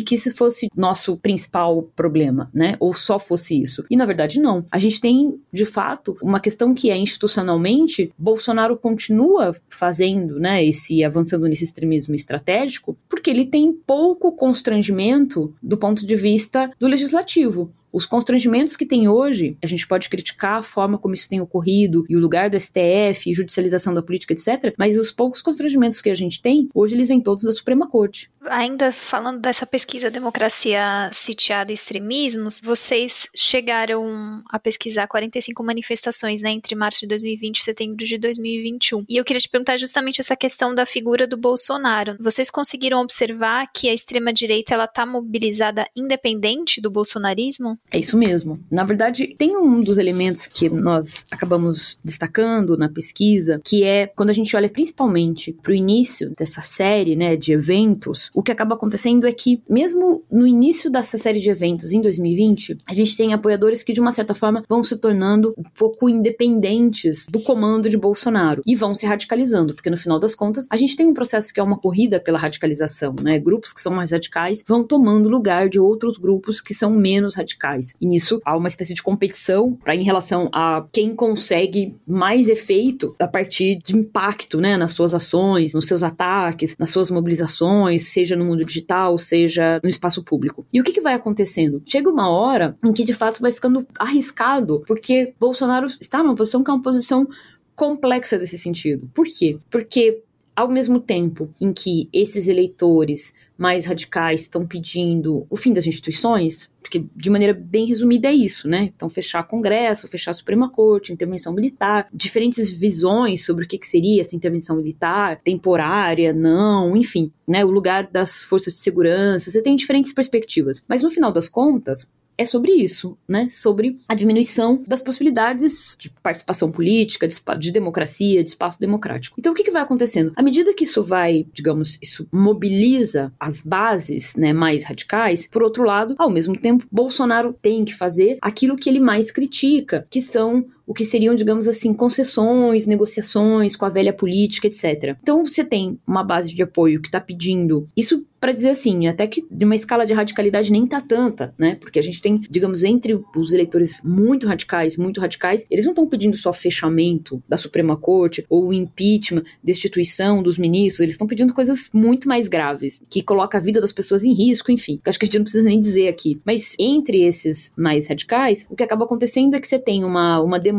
que isso fosse nosso principal problema, né, ou só fosse isso. E na verdade não. A gente tem, de fato, uma questão que é institucionalmente, Bolsonaro continua fazendo, né, esse avançando nesse extremismo estratégico, porque ele tem pouco constrangimento do ponto de vista do legislativo. Os constrangimentos que tem hoje, a gente pode criticar a forma como isso tem ocorrido e o lugar do STF, judicialização da política, etc. Mas os poucos constrangimentos que a gente tem, hoje eles vêm todos da Suprema Corte. Ainda falando dessa pesquisa Democracia Sitiada e Extremismos, vocês chegaram a pesquisar 45 manifestações né, entre março de 2020 e setembro de 2021. E eu queria te perguntar justamente essa questão da figura do Bolsonaro. Vocês conseguiram observar que a extrema-direita está mobilizada independente do bolsonarismo? É isso mesmo. Na verdade, tem um dos elementos que nós acabamos destacando na pesquisa, que é quando a gente olha principalmente para o início dessa série né, de eventos, o que acaba acontecendo é que, mesmo no início dessa série de eventos, em 2020, a gente tem apoiadores que, de uma certa forma, vão se tornando um pouco independentes do comando de Bolsonaro e vão se radicalizando, porque no final das contas, a gente tem um processo que é uma corrida pela radicalização, né? Grupos que são mais radicais vão tomando lugar de outros grupos que são menos radicais. E nisso há uma espécie de competição para em relação a quem consegue mais efeito a partir de impacto, né, nas suas ações, nos seus ataques, nas suas mobilizações, seja no mundo digital, seja no espaço público. E o que, que vai acontecendo? Chega uma hora em que de fato vai ficando arriscado, porque Bolsonaro está numa posição que é uma posição complexa desse sentido. Por quê? Porque ao mesmo tempo em que esses eleitores mais radicais estão pedindo o fim das instituições, porque de maneira bem resumida é isso, né? Então, fechar Congresso, fechar a Suprema Corte, intervenção militar, diferentes visões sobre o que, que seria essa intervenção militar, temporária, não, enfim, né? O lugar das forças de segurança, você tem diferentes perspectivas. Mas no final das contas, é sobre isso, né? Sobre a diminuição das possibilidades de participação política, de, de democracia, de espaço democrático. Então, o que, que, vai acontecendo? À medida que isso vai, digamos, isso mobiliza as bases né, mais radicais, por outro lado, ao mesmo tempo, Bolsonaro tem que fazer aquilo que ele mais critica, que são o que seriam, digamos assim, concessões, negociações com a velha política, etc. Então você tem uma base de apoio que está pedindo isso para dizer assim, até que de uma escala de radicalidade nem tá tanta, né? Porque a gente tem, digamos, entre os eleitores muito radicais, muito radicais, eles não estão pedindo só fechamento da Suprema Corte ou impeachment, destituição dos ministros, eles estão pedindo coisas muito mais graves, que coloca a vida das pessoas em risco, enfim. acho que a gente não precisa nem dizer aqui. Mas entre esses mais radicais, o que acaba acontecendo é que você tem uma, uma demanda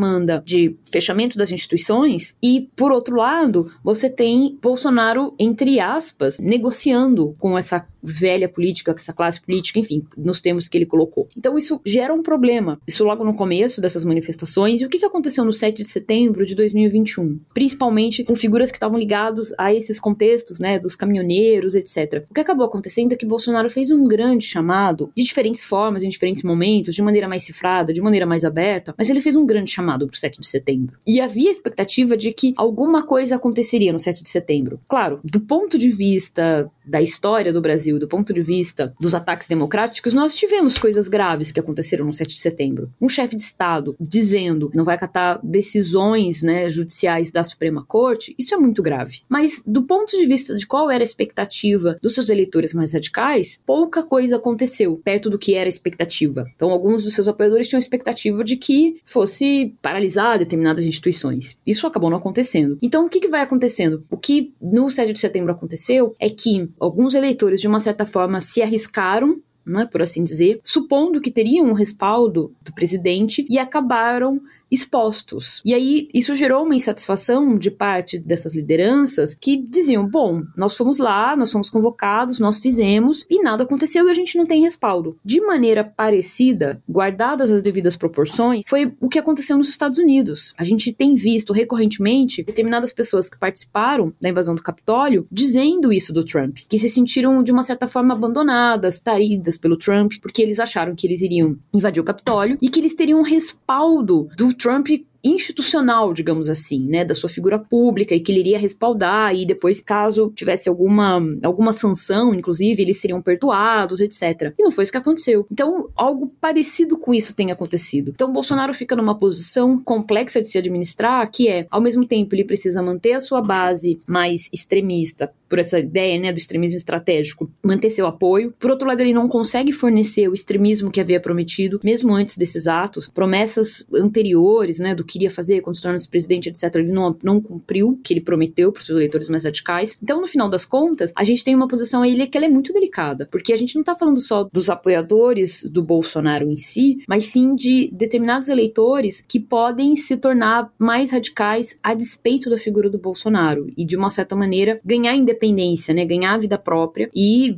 de fechamento das instituições e, por outro lado, você tem Bolsonaro, entre aspas, negociando com essa velha política, essa classe política, enfim, nos termos que ele colocou. Então isso gera um problema. Isso logo no começo dessas manifestações. E o que, aconteceu no 7 de setembro de 2021? Principalmente com figuras que estavam ligados a esses contextos, né, dos caminhoneiros, etc. O que acabou acontecendo é que Bolsonaro fez um grande chamado, de diferentes formas, em diferentes momentos, de maneira mais cifrada, de maneira mais aberta, mas ele fez um grande chamado para o 7 de setembro. E havia a expectativa de que alguma coisa aconteceria no 7 de setembro. Claro, do ponto de vista da história do Brasil, do ponto de vista dos ataques democráticos, nós tivemos coisas graves que aconteceram no 7 de setembro. Um chefe de Estado dizendo não vai acatar decisões né, judiciais da Suprema Corte, isso é muito grave. Mas do ponto de vista de qual era a expectativa dos seus eleitores mais radicais, pouca coisa aconteceu perto do que era a expectativa. Então, alguns dos seus apoiadores tinham a expectativa de que fosse paralisar determinadas instituições. Isso acabou não acontecendo. Então, o que, que vai acontecendo? O que no 7 de setembro aconteceu é que alguns eleitores, de uma certa forma, se arriscaram né, por assim dizer, supondo que teriam um respaldo do presidente e acabaram expostos. E aí isso gerou uma insatisfação de parte dessas lideranças que diziam: bom, nós fomos lá, nós fomos convocados, nós fizemos e nada aconteceu e a gente não tem respaldo. De maneira parecida, guardadas as devidas proporções, foi o que aconteceu nos Estados Unidos. A gente tem visto recorrentemente determinadas pessoas que participaram da invasão do Capitólio dizendo isso do Trump, que se sentiram de uma certa forma abandonadas, taridas pelo Trump, porque eles acharam que eles iriam invadir o Capitólio e que eles teriam respaldo do Trump institucional, digamos assim, né, da sua figura pública e que ele iria respaldar e depois, caso tivesse alguma, alguma sanção, inclusive, eles seriam perdoados, etc. E não foi isso que aconteceu. Então, algo parecido com isso tem acontecido. Então, Bolsonaro fica numa posição complexa de se administrar, que é, ao mesmo tempo, ele precisa manter a sua base mais extremista, por essa ideia, né, do extremismo estratégico, manter seu apoio. Por outro lado, ele não consegue fornecer o extremismo que havia prometido, mesmo antes desses atos, promessas anteriores, né, do que queria fazer quando se tornasse presidente, etc., ele não, não cumpriu o que ele prometeu para os seus eleitores mais radicais. Então, no final das contas, a gente tem uma posição aí que é muito delicada, porque a gente não está falando só dos apoiadores do Bolsonaro em si, mas sim de determinados eleitores que podem se tornar mais radicais a despeito da figura do Bolsonaro e, de uma certa maneira, ganhar independência, né, ganhar vida própria e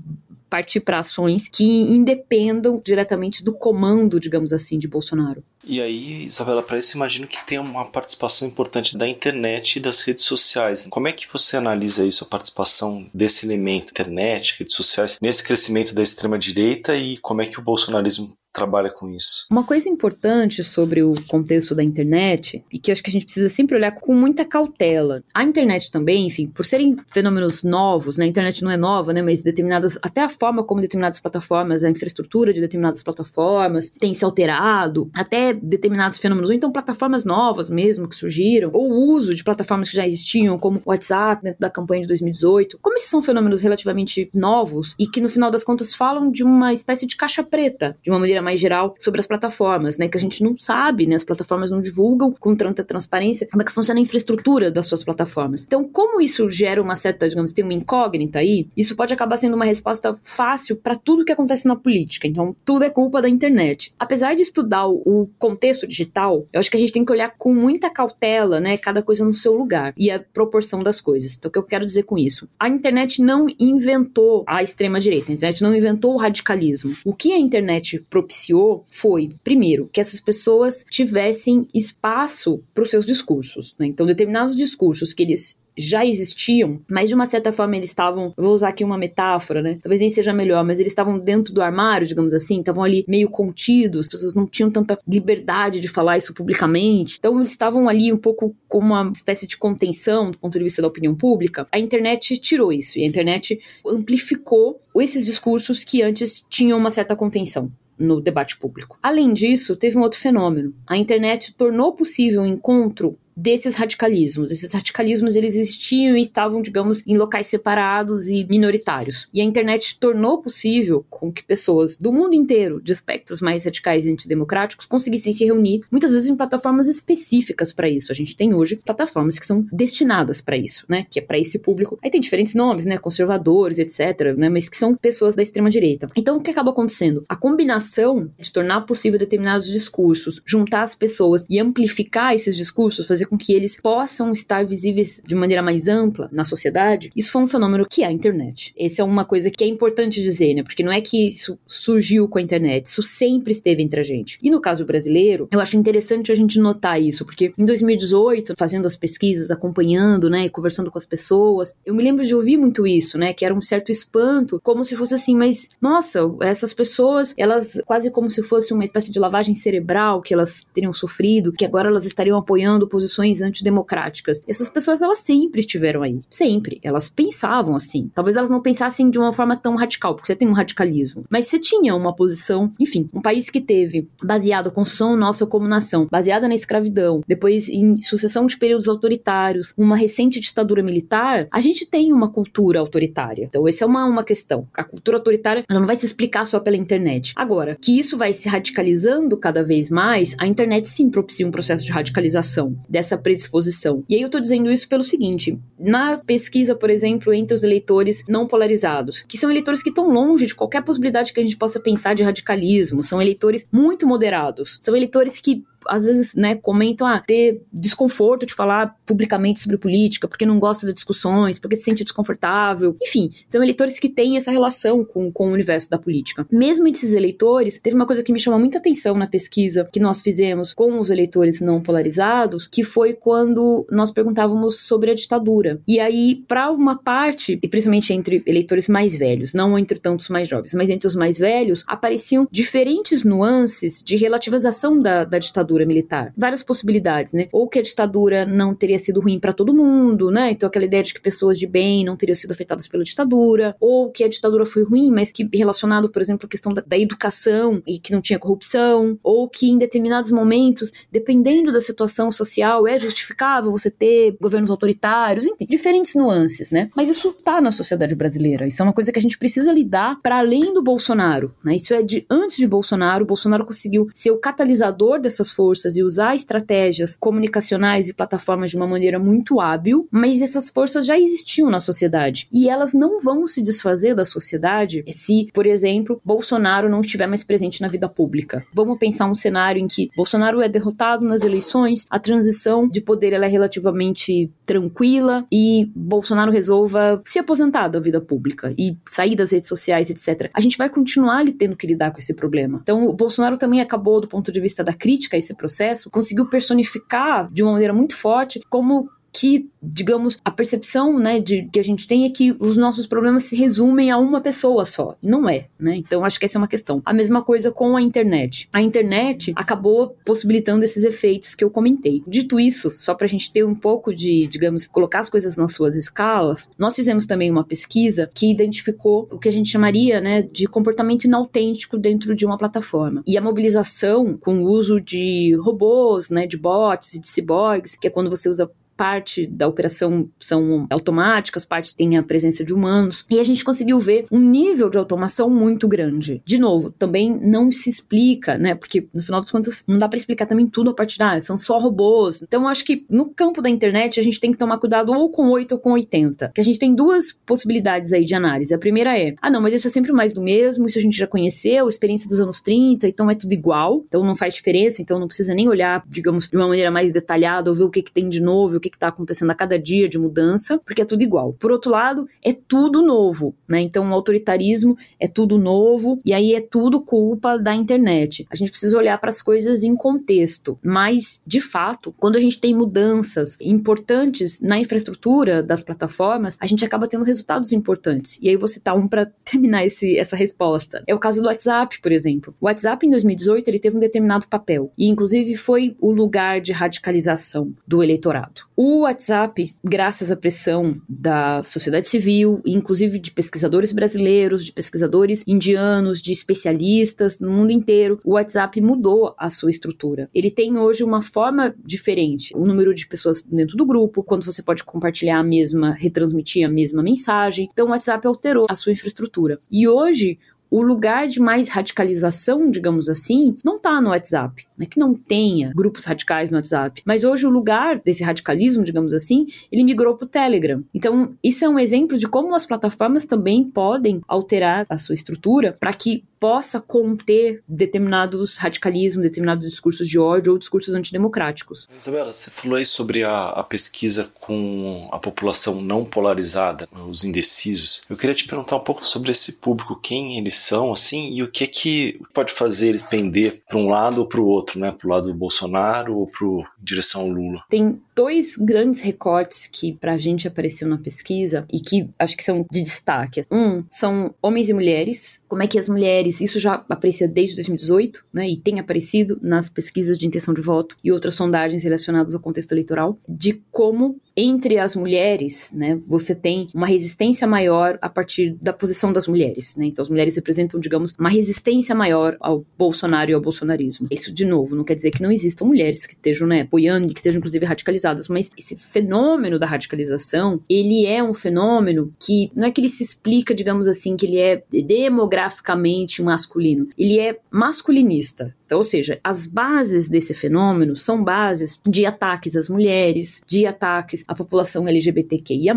partir para ações que independam diretamente do comando, digamos assim, de Bolsonaro. E aí, Isabela, para isso imagino que tem uma participação importante da internet e das redes sociais. Como é que você analisa isso, a participação desse elemento, internet, redes sociais, nesse crescimento da extrema direita e como é que o bolsonarismo trabalha com isso. Uma coisa importante sobre o contexto da internet, e que acho que a gente precisa sempre olhar com muita cautela. A internet também, enfim, por serem fenômenos novos, né? A internet não é nova, né? Mas determinadas, até a forma como determinadas plataformas, a infraestrutura de determinadas plataformas tem se alterado, até determinados fenômenos, ou então plataformas novas mesmo que surgiram, ou o uso de plataformas que já existiam, como o WhatsApp dentro da campanha de 2018. Como esses são fenômenos relativamente novos e que no final das contas falam de uma espécie de caixa preta, de uma maneira mais geral sobre as plataformas, né? Que a gente não sabe, né? As plataformas não divulgam com tanta transparência como é que funciona a infraestrutura das suas plataformas. Então, como isso gera uma certa, digamos, tem uma incógnita aí, isso pode acabar sendo uma resposta fácil para tudo que acontece na política. Então, tudo é culpa da internet. Apesar de estudar o contexto digital, eu acho que a gente tem que olhar com muita cautela, né? Cada coisa no seu lugar e a proporção das coisas. Então, o que eu quero dizer com isso? A internet não inventou a extrema direita, a internet não inventou o radicalismo. O que a internet propiciou propiciou foi, primeiro, que essas pessoas tivessem espaço para os seus discursos. Né? Então, determinados discursos que eles já existiam, mas de uma certa forma eles estavam, vou usar aqui uma metáfora, né? Talvez nem seja melhor, mas eles estavam dentro do armário, digamos assim, estavam ali meio contidos, as pessoas não tinham tanta liberdade de falar isso publicamente. Então eles estavam ali um pouco com uma espécie de contenção do ponto de vista da opinião pública. A internet tirou isso e a internet amplificou esses discursos que antes tinham uma certa contenção no debate público. Além disso, teve um outro fenômeno. A internet tornou possível o encontro desses radicalismos. Esses radicalismos eles existiam e estavam, digamos, em locais separados e minoritários. E a internet tornou possível com que pessoas do mundo inteiro, de espectros mais radicais e antidemocráticos, conseguissem se reunir, muitas vezes em plataformas específicas para isso. A gente tem hoje plataformas que são destinadas para isso, né? Que é para esse público. Aí tem diferentes nomes, né? Conservadores, etc, né? Mas que são pessoas da extrema direita. Então, o que acaba acontecendo? A combinação de tornar possível determinados discursos, juntar as pessoas e amplificar esses discursos, fazer com que eles possam estar visíveis de maneira mais ampla na sociedade, isso foi um fenômeno que é a internet. Essa é uma coisa que é importante dizer, né? Porque não é que isso surgiu com a internet, isso sempre esteve entre a gente. E no caso brasileiro, eu acho interessante a gente notar isso, porque em 2018, fazendo as pesquisas, acompanhando, né, e conversando com as pessoas, eu me lembro de ouvir muito isso, né, que era um certo espanto, como se fosse assim, mas nossa, essas pessoas, elas quase como se fosse uma espécie de lavagem cerebral que elas teriam sofrido, que agora elas estariam apoiando posições antidemocráticas. Essas pessoas, elas sempre estiveram aí, sempre. Elas pensavam assim. Talvez elas não pensassem de uma forma tão radical, porque você tem um radicalismo, mas você tinha uma posição, enfim, um país que teve baseado a construção nossa como nação, baseada na escravidão, depois em sucessão de períodos autoritários, uma recente ditadura militar, a gente tem uma cultura autoritária. Então, essa é uma, uma questão. A cultura autoritária ela não vai se explicar só pela internet. Agora, que isso vai se radicalizando cada vez mais, a internet sim propicia um processo de radicalização dessa predisposição. E aí eu tô dizendo isso pelo seguinte: na pesquisa, por exemplo, entre os eleitores não polarizados, que são eleitores que estão longe de qualquer possibilidade que a gente possa pensar de radicalismo, são eleitores muito moderados, são eleitores que às vezes, né, comentam a ah, ter desconforto de falar publicamente sobre política, porque não gosta de discussões, porque se sente desconfortável. Enfim, são eleitores que têm essa relação com, com o universo da política. Mesmo esses eleitores, teve uma coisa que me chamou muita atenção na pesquisa que nós fizemos com os eleitores não polarizados, que foi quando nós perguntávamos sobre a ditadura. E aí, para uma parte, e principalmente entre eleitores mais velhos, não entre tantos mais jovens, mas entre os mais velhos, apareciam diferentes nuances de relativização da, da ditadura ditadura militar. Várias possibilidades, né? Ou que a ditadura não teria sido ruim para todo mundo, né? Então aquela ideia de que pessoas de bem não teriam sido afetadas pela ditadura, ou que a ditadura foi ruim, mas que relacionado, por exemplo, à questão da, da educação e que não tinha corrupção, ou que em determinados momentos, dependendo da situação social, é justificável você ter governos autoritários, enfim, diferentes nuances, né? Mas isso tá na sociedade brasileira. Isso é uma coisa que a gente precisa lidar para além do Bolsonaro, né? Isso é de antes de Bolsonaro, Bolsonaro conseguiu ser o catalisador dessas forças e usar estratégias comunicacionais e plataformas de uma maneira muito hábil, mas essas forças já existiam na sociedade e elas não vão se desfazer da sociedade se, por exemplo, Bolsonaro não estiver mais presente na vida pública. Vamos pensar um cenário em que Bolsonaro é derrotado nas eleições, a transição de poder é relativamente tranquila e Bolsonaro resolva se aposentar da vida pública e sair das redes sociais, etc. A gente vai continuar tendo que lidar com esse problema. Então, o Bolsonaro também acabou, do ponto de vista da crítica esse processo, conseguiu personificar de uma maneira muito forte como que, digamos, a percepção, né, de que a gente tem é que os nossos problemas se resumem a uma pessoa só. Não é, né? Então acho que essa é uma questão. A mesma coisa com a internet. A internet acabou possibilitando esses efeitos que eu comentei. Dito isso, só para a gente ter um pouco de, digamos, colocar as coisas nas suas escalas, nós fizemos também uma pesquisa que identificou o que a gente chamaria, né, de comportamento inautêntico dentro de uma plataforma. E a mobilização com o uso de robôs, né, de bots e de ciborgues, que é quando você usa parte da operação são automáticas, parte tem a presença de humanos. E a gente conseguiu ver um nível de automação muito grande. De novo, também não se explica, né? Porque no final das contas não dá para explicar também tudo a partir da ah, são só robôs. Então acho que no campo da internet a gente tem que tomar cuidado ou com 8 ou com 80. Que a gente tem duas possibilidades aí de análise. A primeira é: ah, não, mas isso é sempre mais do mesmo, isso a gente já conheceu, experiência dos anos 30, então é tudo igual, então não faz diferença, então não precisa nem olhar, digamos, de uma maneira mais detalhada ou ver o que, que tem de novo, o que que está acontecendo a cada dia de mudança, porque é tudo igual. Por outro lado, é tudo novo, né? Então, o autoritarismo é tudo novo e aí é tudo culpa da internet. A gente precisa olhar para as coisas em contexto, mas de fato, quando a gente tem mudanças importantes na infraestrutura das plataformas, a gente acaba tendo resultados importantes. E aí vou citar um para terminar esse, essa resposta. É o caso do WhatsApp, por exemplo. O WhatsApp em 2018 ele teve um determinado papel e inclusive foi o lugar de radicalização do eleitorado. O WhatsApp, graças à pressão da sociedade civil, inclusive de pesquisadores brasileiros, de pesquisadores indianos, de especialistas no mundo inteiro, o WhatsApp mudou a sua estrutura. Ele tem hoje uma forma diferente. O número de pessoas dentro do grupo, quando você pode compartilhar a mesma, retransmitir a mesma mensagem. Então, o WhatsApp alterou a sua infraestrutura. E hoje, o lugar de mais radicalização, digamos assim, não está no WhatsApp. Não é que não tenha grupos radicais no WhatsApp, mas hoje o lugar desse radicalismo, digamos assim, ele migrou para o Telegram. Então, isso é um exemplo de como as plataformas também podem alterar a sua estrutura para que possa conter determinados radicalismos, determinados discursos de ódio ou discursos antidemocráticos. Isabela, você falou aí sobre a, a, pesquisa com a população não polarizada, os indecisos. Eu queria te perguntar um pouco sobre esse público, quem eles são, assim, e o que é que pode fazer eles pender para um lado ou para o outro, né? Para o lado do Bolsonaro ou para direção Lula. Tem dois grandes recortes que para a gente apareceu na pesquisa e que acho que são de destaque. Um são homens e mulheres. Como é que as mulheres, isso já aparecia desde 2018, né, e tem aparecido nas pesquisas de intenção de voto e outras sondagens relacionadas ao contexto eleitoral, de como entre as mulheres, né, você tem uma resistência maior a partir da posição das mulheres, né? Então as mulheres representam, digamos, uma resistência maior ao Bolsonaro e ao bolsonarismo. Isso de novo não quer dizer que não existam mulheres que estejam, né, apoiando, que estejam inclusive radicalizadas, mas esse fenômeno da radicalização, ele é um fenômeno que não é que ele se explica, digamos assim, que ele é demograficamente masculino, ele é masculinista. Então, ou seja, as bases desse fenômeno são bases de ataques às mulheres, de ataques à população LGBTQIA,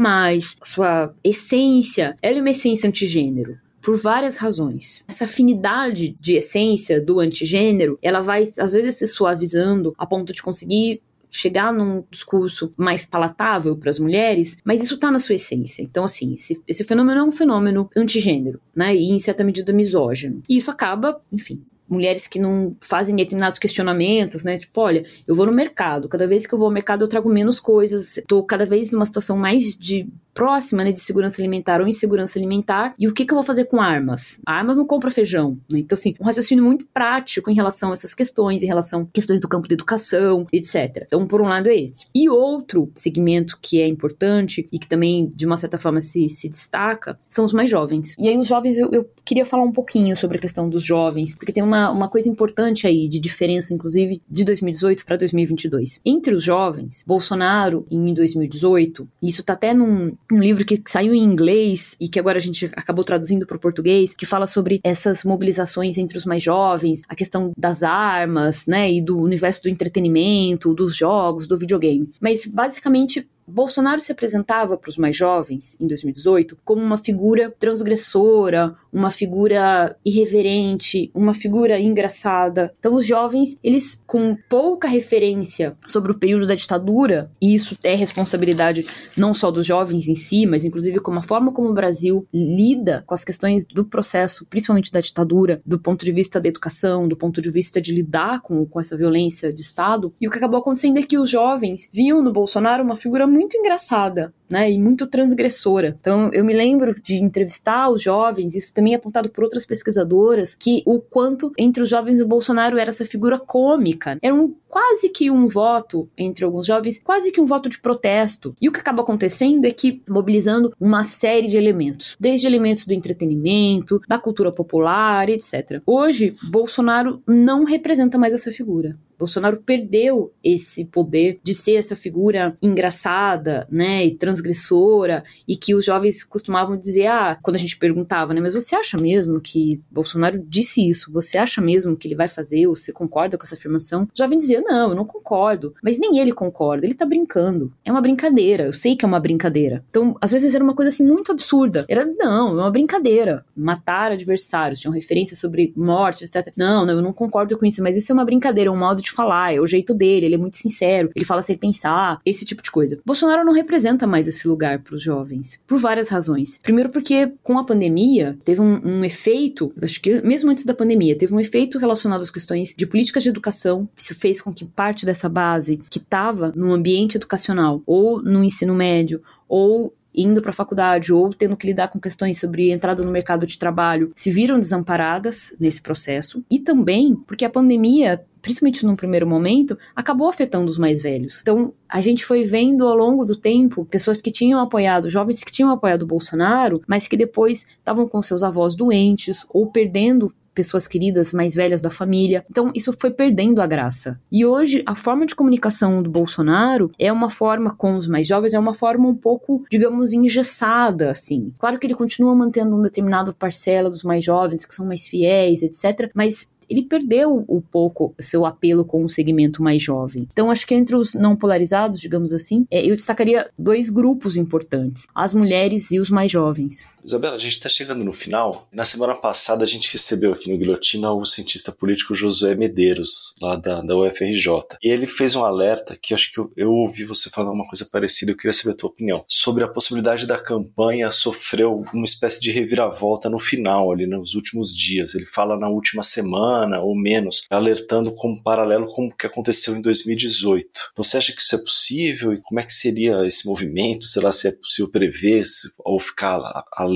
sua essência, ela é uma essência antigênero por várias razões. Essa afinidade de essência do antigênero, ela vai às vezes se suavizando a ponto de conseguir chegar num discurso mais palatável para as mulheres, mas isso está na sua essência. Então, assim, esse, esse fenômeno é um fenômeno antigênero, né? E em certa medida misógino. E isso acaba, enfim, mulheres que não fazem determinados questionamentos, né? Tipo, olha, eu vou no mercado, cada vez que eu vou ao mercado eu trago menos coisas, tô cada vez numa situação mais de próxima, né, de segurança alimentar ou insegurança alimentar, e o que, que eu vou fazer com armas? Armas não compra feijão, né? Então, assim, um raciocínio muito prático em relação a essas questões, em relação a questões do campo da educação, etc. Então, por um lado é esse. E outro segmento que é importante e que também, de uma certa forma, se, se destaca, são os mais jovens. E aí, os jovens, eu, eu queria falar um pouquinho sobre a questão dos jovens, porque tem uma, uma coisa importante aí, de diferença, inclusive, de 2018 para 2022. Entre os jovens, Bolsonaro, em 2018, isso tá até num, um livro que saiu em inglês e que agora a gente acabou traduzindo para o português, que fala sobre essas mobilizações entre os mais jovens, a questão das armas, né, e do universo do entretenimento, dos jogos, do videogame. Mas basicamente Bolsonaro se apresentava para os mais jovens, em 2018, como uma figura transgressora, uma figura irreverente, uma figura engraçada. Então, os jovens, eles, com pouca referência sobre o período da ditadura, e isso é responsabilidade não só dos jovens em si, mas inclusive como a forma como o Brasil lida com as questões do processo, principalmente da ditadura, do ponto de vista da educação, do ponto de vista de lidar com, com essa violência de Estado. E o que acabou acontecendo é que os jovens viam no Bolsonaro uma figura muito muito engraçada, né, e muito transgressora. Então, eu me lembro de entrevistar os jovens, isso também é apontado por outras pesquisadoras, que o quanto entre os jovens o Bolsonaro era essa figura cômica. Era um quase que um voto entre alguns jovens, quase que um voto de protesto. E o que acaba acontecendo é que mobilizando uma série de elementos, desde elementos do entretenimento, da cultura popular, etc. Hoje, Bolsonaro não representa mais essa figura. Bolsonaro perdeu esse poder de ser essa figura engraçada, né, e transgressora, e que os jovens costumavam dizer, ah, quando a gente perguntava, né, mas você acha mesmo que Bolsonaro disse isso? Você acha mesmo que ele vai fazer? Ou você concorda com essa afirmação? O jovem dizia, não, eu não concordo. Mas nem ele concorda, ele tá brincando. É uma brincadeira, eu sei que é uma brincadeira. Então, às vezes era uma coisa assim muito absurda. Era, não, é uma brincadeira. Matar adversários, tinham referências sobre morte, etc. Não, não, eu não concordo com isso, mas isso é uma brincadeira, é um modo de de falar, é o jeito dele, ele é muito sincero, ele fala sem pensar, esse tipo de coisa. Bolsonaro não representa mais esse lugar para os jovens, por várias razões. Primeiro, porque com a pandemia teve um, um efeito, acho que mesmo antes da pandemia, teve um efeito relacionado às questões de políticas de educação. Isso fez com que parte dessa base que estava no ambiente educacional ou no ensino médio ou indo para a faculdade ou tendo que lidar com questões sobre entrada no mercado de trabalho, se viram desamparadas nesse processo. E também porque a pandemia principalmente num primeiro momento, acabou afetando os mais velhos. Então, a gente foi vendo ao longo do tempo pessoas que tinham apoiado, jovens que tinham apoiado o Bolsonaro, mas que depois estavam com seus avós doentes ou perdendo pessoas queridas mais velhas da família. Então, isso foi perdendo a graça. E hoje, a forma de comunicação do Bolsonaro é uma forma com os mais jovens, é uma forma um pouco, digamos, engessada, assim. Claro que ele continua mantendo um determinado parcela dos mais jovens, que são mais fiéis, etc., mas ele perdeu um pouco seu apelo com o segmento mais jovem. Então, acho que entre os não polarizados, digamos assim, é, eu destacaria dois grupos importantes: as mulheres e os mais jovens. Isabela, a gente está chegando no final. Na semana passada a gente recebeu aqui no Guilhotina o cientista político Josué Medeiros, lá da, da UFRJ. E ele fez um alerta que acho que eu, eu ouvi você falar uma coisa parecida, eu queria saber a tua opinião. Sobre a possibilidade da campanha sofrer uma espécie de reviravolta no final, ali nos últimos dias. Ele fala na última semana ou menos, alertando como paralelo com o que aconteceu em 2018. Você acha que isso é possível? E como é que seria esse movimento? Será se é possível prever ou ficar alerta?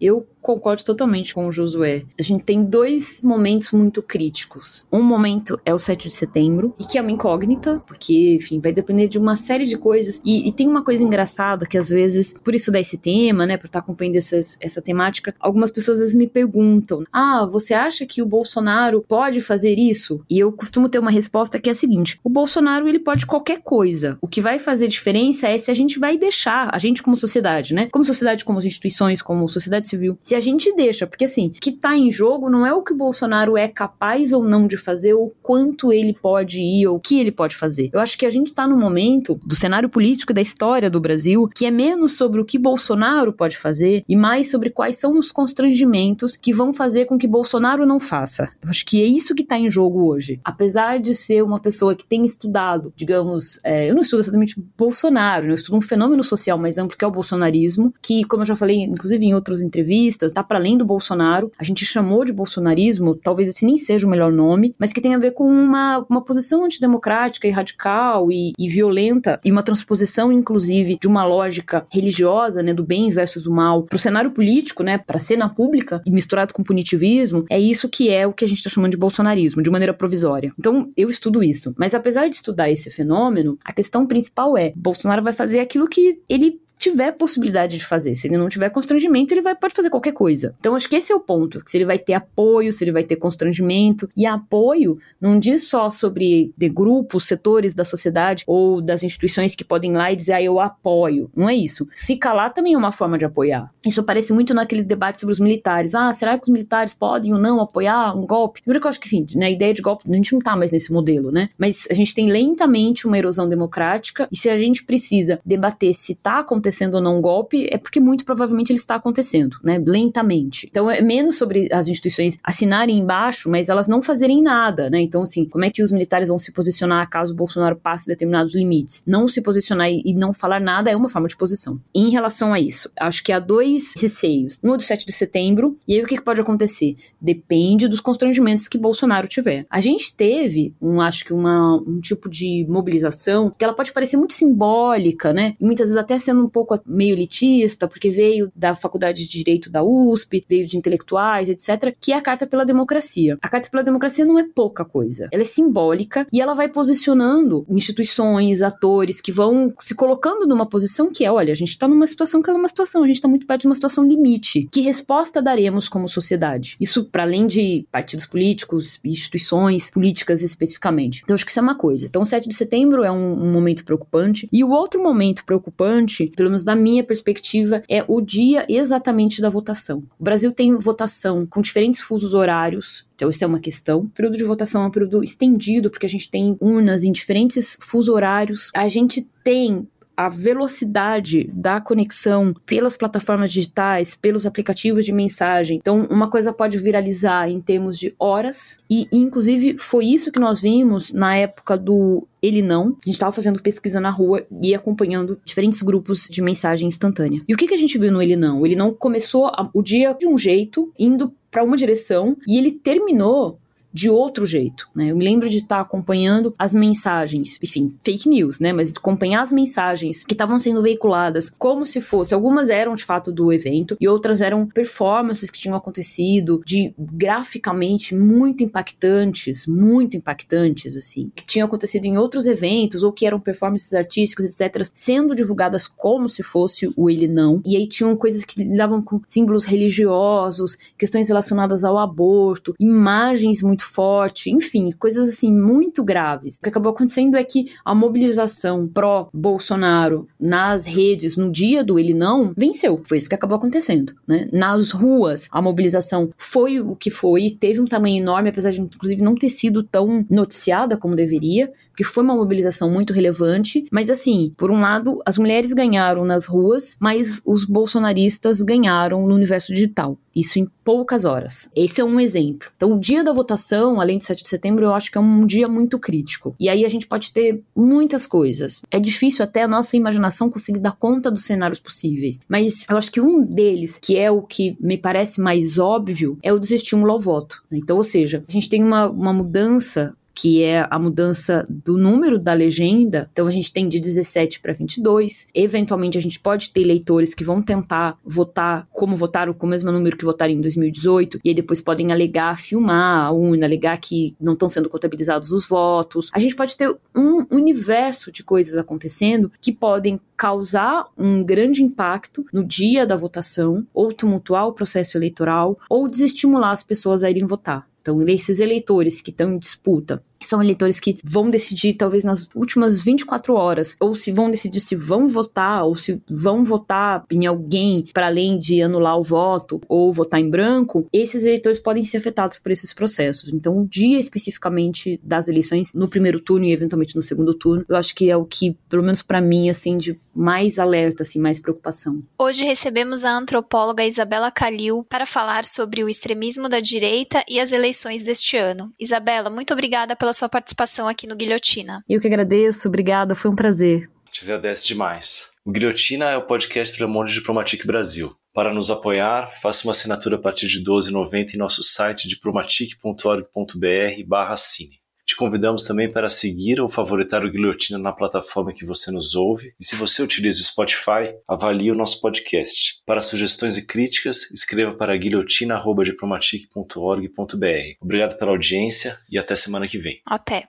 Eu concordo totalmente com o Josué. A gente tem dois momentos muito críticos. Um momento é o 7 de setembro, e que é uma incógnita, porque, enfim, vai depender de uma série de coisas. E, e tem uma coisa engraçada que, às vezes, por isso esse tema, né, por estar acompanhando essas, essa temática, algumas pessoas às vezes me perguntam: ah, você acha que o Bolsonaro pode fazer isso? E eu costumo ter uma resposta que é a seguinte: o Bolsonaro, ele pode qualquer coisa. O que vai fazer diferença é se a gente vai deixar, a gente como sociedade, né, como sociedade, como instituições, como sociedade civil, se a gente deixa, porque assim, que tá em jogo não é o que o Bolsonaro é capaz ou não de fazer, ou quanto ele pode ir, ou o que ele pode fazer. Eu acho que a gente tá no momento do cenário político da história do Brasil que é menos sobre o que Bolsonaro pode fazer e mais sobre quais são os constrangimentos que vão fazer com que Bolsonaro não faça. Eu acho que é isso que tá em jogo hoje. Apesar de ser uma pessoa que tem estudado, digamos, é, eu não estudo exatamente Bolsonaro, né? eu estudo um fenômeno social mais amplo que é o bolsonarismo, que, como eu já falei, inclusive em outras entrevistas, está para além do Bolsonaro. A gente chamou de bolsonarismo, talvez esse nem seja o melhor nome, mas que tem a ver com uma, uma posição antidemocrática e radical e, e violenta e uma transposição, inclusive, de uma lógica religiosa, né, do bem versus o mal, para o cenário político, né, para a cena pública misturado com punitivismo. É isso que é o que a gente está chamando de bolsonarismo, de maneira provisória. Então, eu estudo isso. Mas apesar de estudar esse fenômeno, a questão principal é: Bolsonaro vai fazer aquilo que ele tiver possibilidade de fazer. Se ele não tiver constrangimento, ele vai, pode fazer qualquer coisa. Então, acho que esse é o ponto. Se ele vai ter apoio, se ele vai ter constrangimento. E apoio não diz só sobre de grupos, setores da sociedade ou das instituições que podem ir lá e dizer, ah, eu apoio. Não é isso. Se calar também é uma forma de apoiar. Isso aparece muito naquele debate sobre os militares. Ah, será que os militares podem ou não apoiar um golpe? Primeiro que eu acho que, enfim, na ideia de golpe, a gente não tá mais nesse modelo, né? Mas a gente tem lentamente uma erosão democrática e se a gente precisa debater se tá acontecendo acontecendo ou não um golpe, é porque muito provavelmente ele está acontecendo, né? Lentamente. Então é menos sobre as instituições assinarem embaixo, mas elas não fazerem nada, né? Então, assim, como é que os militares vão se posicionar caso o Bolsonaro passe determinados limites? Não se posicionar e não falar nada é uma forma de posição. Em relação a isso, acho que há dois receios. Um é do 7 de setembro, e aí o que pode acontecer? Depende dos constrangimentos que Bolsonaro tiver. A gente teve, um, acho que uma, um tipo de mobilização que ela pode parecer muito simbólica, né? E muitas vezes até sendo um pouco pouco meio elitista, porque veio da Faculdade de Direito da USP, veio de intelectuais, etc., que é a Carta pela Democracia. A Carta pela Democracia não é pouca coisa. Ela é simbólica e ela vai posicionando instituições, atores que vão se colocando numa posição que é, olha, a gente está numa situação que é uma situação, a gente está muito perto de uma situação limite. Que resposta daremos como sociedade? Isso para além de partidos políticos, instituições políticas especificamente. Então acho que isso é uma coisa. Então 7 de setembro é um, um momento preocupante. E o outro momento preocupante, pelo menos da minha perspectiva, é o dia exatamente da votação. O Brasil tem votação com diferentes fusos horários, então, isso é uma questão. O período de votação é um período estendido, porque a gente tem urnas em diferentes fusos horários. A gente tem a velocidade da conexão pelas plataformas digitais, pelos aplicativos de mensagem. Então, uma coisa pode viralizar em termos de horas, e inclusive foi isso que nós vimos na época do ele não. A gente estava fazendo pesquisa na rua e acompanhando diferentes grupos de mensagem instantânea. E o que, que a gente viu no ele não? Ele não começou a, o dia de um jeito, indo para uma direção, e ele terminou de outro jeito, né? Eu me lembro de estar acompanhando as mensagens, enfim, fake news, né? Mas acompanhar as mensagens que estavam sendo veiculadas como se fosse, algumas eram de fato do evento e outras eram performances que tinham acontecido de graficamente muito impactantes, muito impactantes, assim, que tinham acontecido em outros eventos ou que eram performances artísticas, etc., sendo divulgadas como se fosse o ele não. E aí tinham coisas que lidavam com símbolos religiosos, questões relacionadas ao aborto, imagens muito muito forte, enfim, coisas assim muito graves. O que acabou acontecendo é que a mobilização pró-Bolsonaro nas redes no dia do ele não venceu. Foi isso que acabou acontecendo, né? Nas ruas, a mobilização foi o que foi, teve um tamanho enorme, apesar de inclusive não ter sido tão noticiada como deveria, porque foi uma mobilização muito relevante, mas assim, por um lado, as mulheres ganharam nas ruas, mas os bolsonaristas ganharam no universo digital. Isso em poucas horas. Esse é um exemplo. Então, o dia da votação, além de 7 de setembro, eu acho que é um dia muito crítico. E aí a gente pode ter muitas coisas. É difícil até a nossa imaginação conseguir dar conta dos cenários possíveis. Mas eu acho que um deles, que é o que me parece mais óbvio, é o dos estímulos ao voto. Então, ou seja, a gente tem uma, uma mudança que é a mudança do número da legenda. Então a gente tem de 17 para 22. Eventualmente a gente pode ter eleitores que vão tentar votar como votaram com o mesmo número que votaram em 2018 e aí depois podem alegar filmar a urna, alegar que não estão sendo contabilizados os votos. A gente pode ter um universo de coisas acontecendo que podem causar um grande impacto no dia da votação, ou tumultuar o processo eleitoral, ou desestimular as pessoas a irem votar. Então, esses eleitores que estão em disputa são eleitores que vão decidir, talvez nas últimas 24 horas, ou se vão decidir se vão votar, ou se vão votar em alguém para além de anular o voto, ou votar em branco, esses eleitores podem ser afetados por esses processos. Então, o dia especificamente das eleições, no primeiro turno e eventualmente no segundo turno, eu acho que é o que, pelo menos para mim, assim, de mais alerta, assim, mais preocupação. Hoje recebemos a antropóloga Isabela Calil para falar sobre o extremismo da direita e as eleições deste ano. Isabela, muito obrigada pela sua participação aqui no Guilhotina. Eu que agradeço, obrigada, foi um prazer. Te agradece demais. O Guilhotina é o podcast do Le Monde Diplomatique Brasil. Para nos apoiar, faça uma assinatura a partir de R$ 12,90 em nosso site diplomatique.org.br barra cine. Te convidamos também para seguir ou favoritar o Guilhotina na plataforma que você nos ouve. E se você utiliza o Spotify, avalie o nosso podcast. Para sugestões e críticas, escreva para guilhotina.diplomatic.org.br. Obrigado pela audiência e até semana que vem. Até.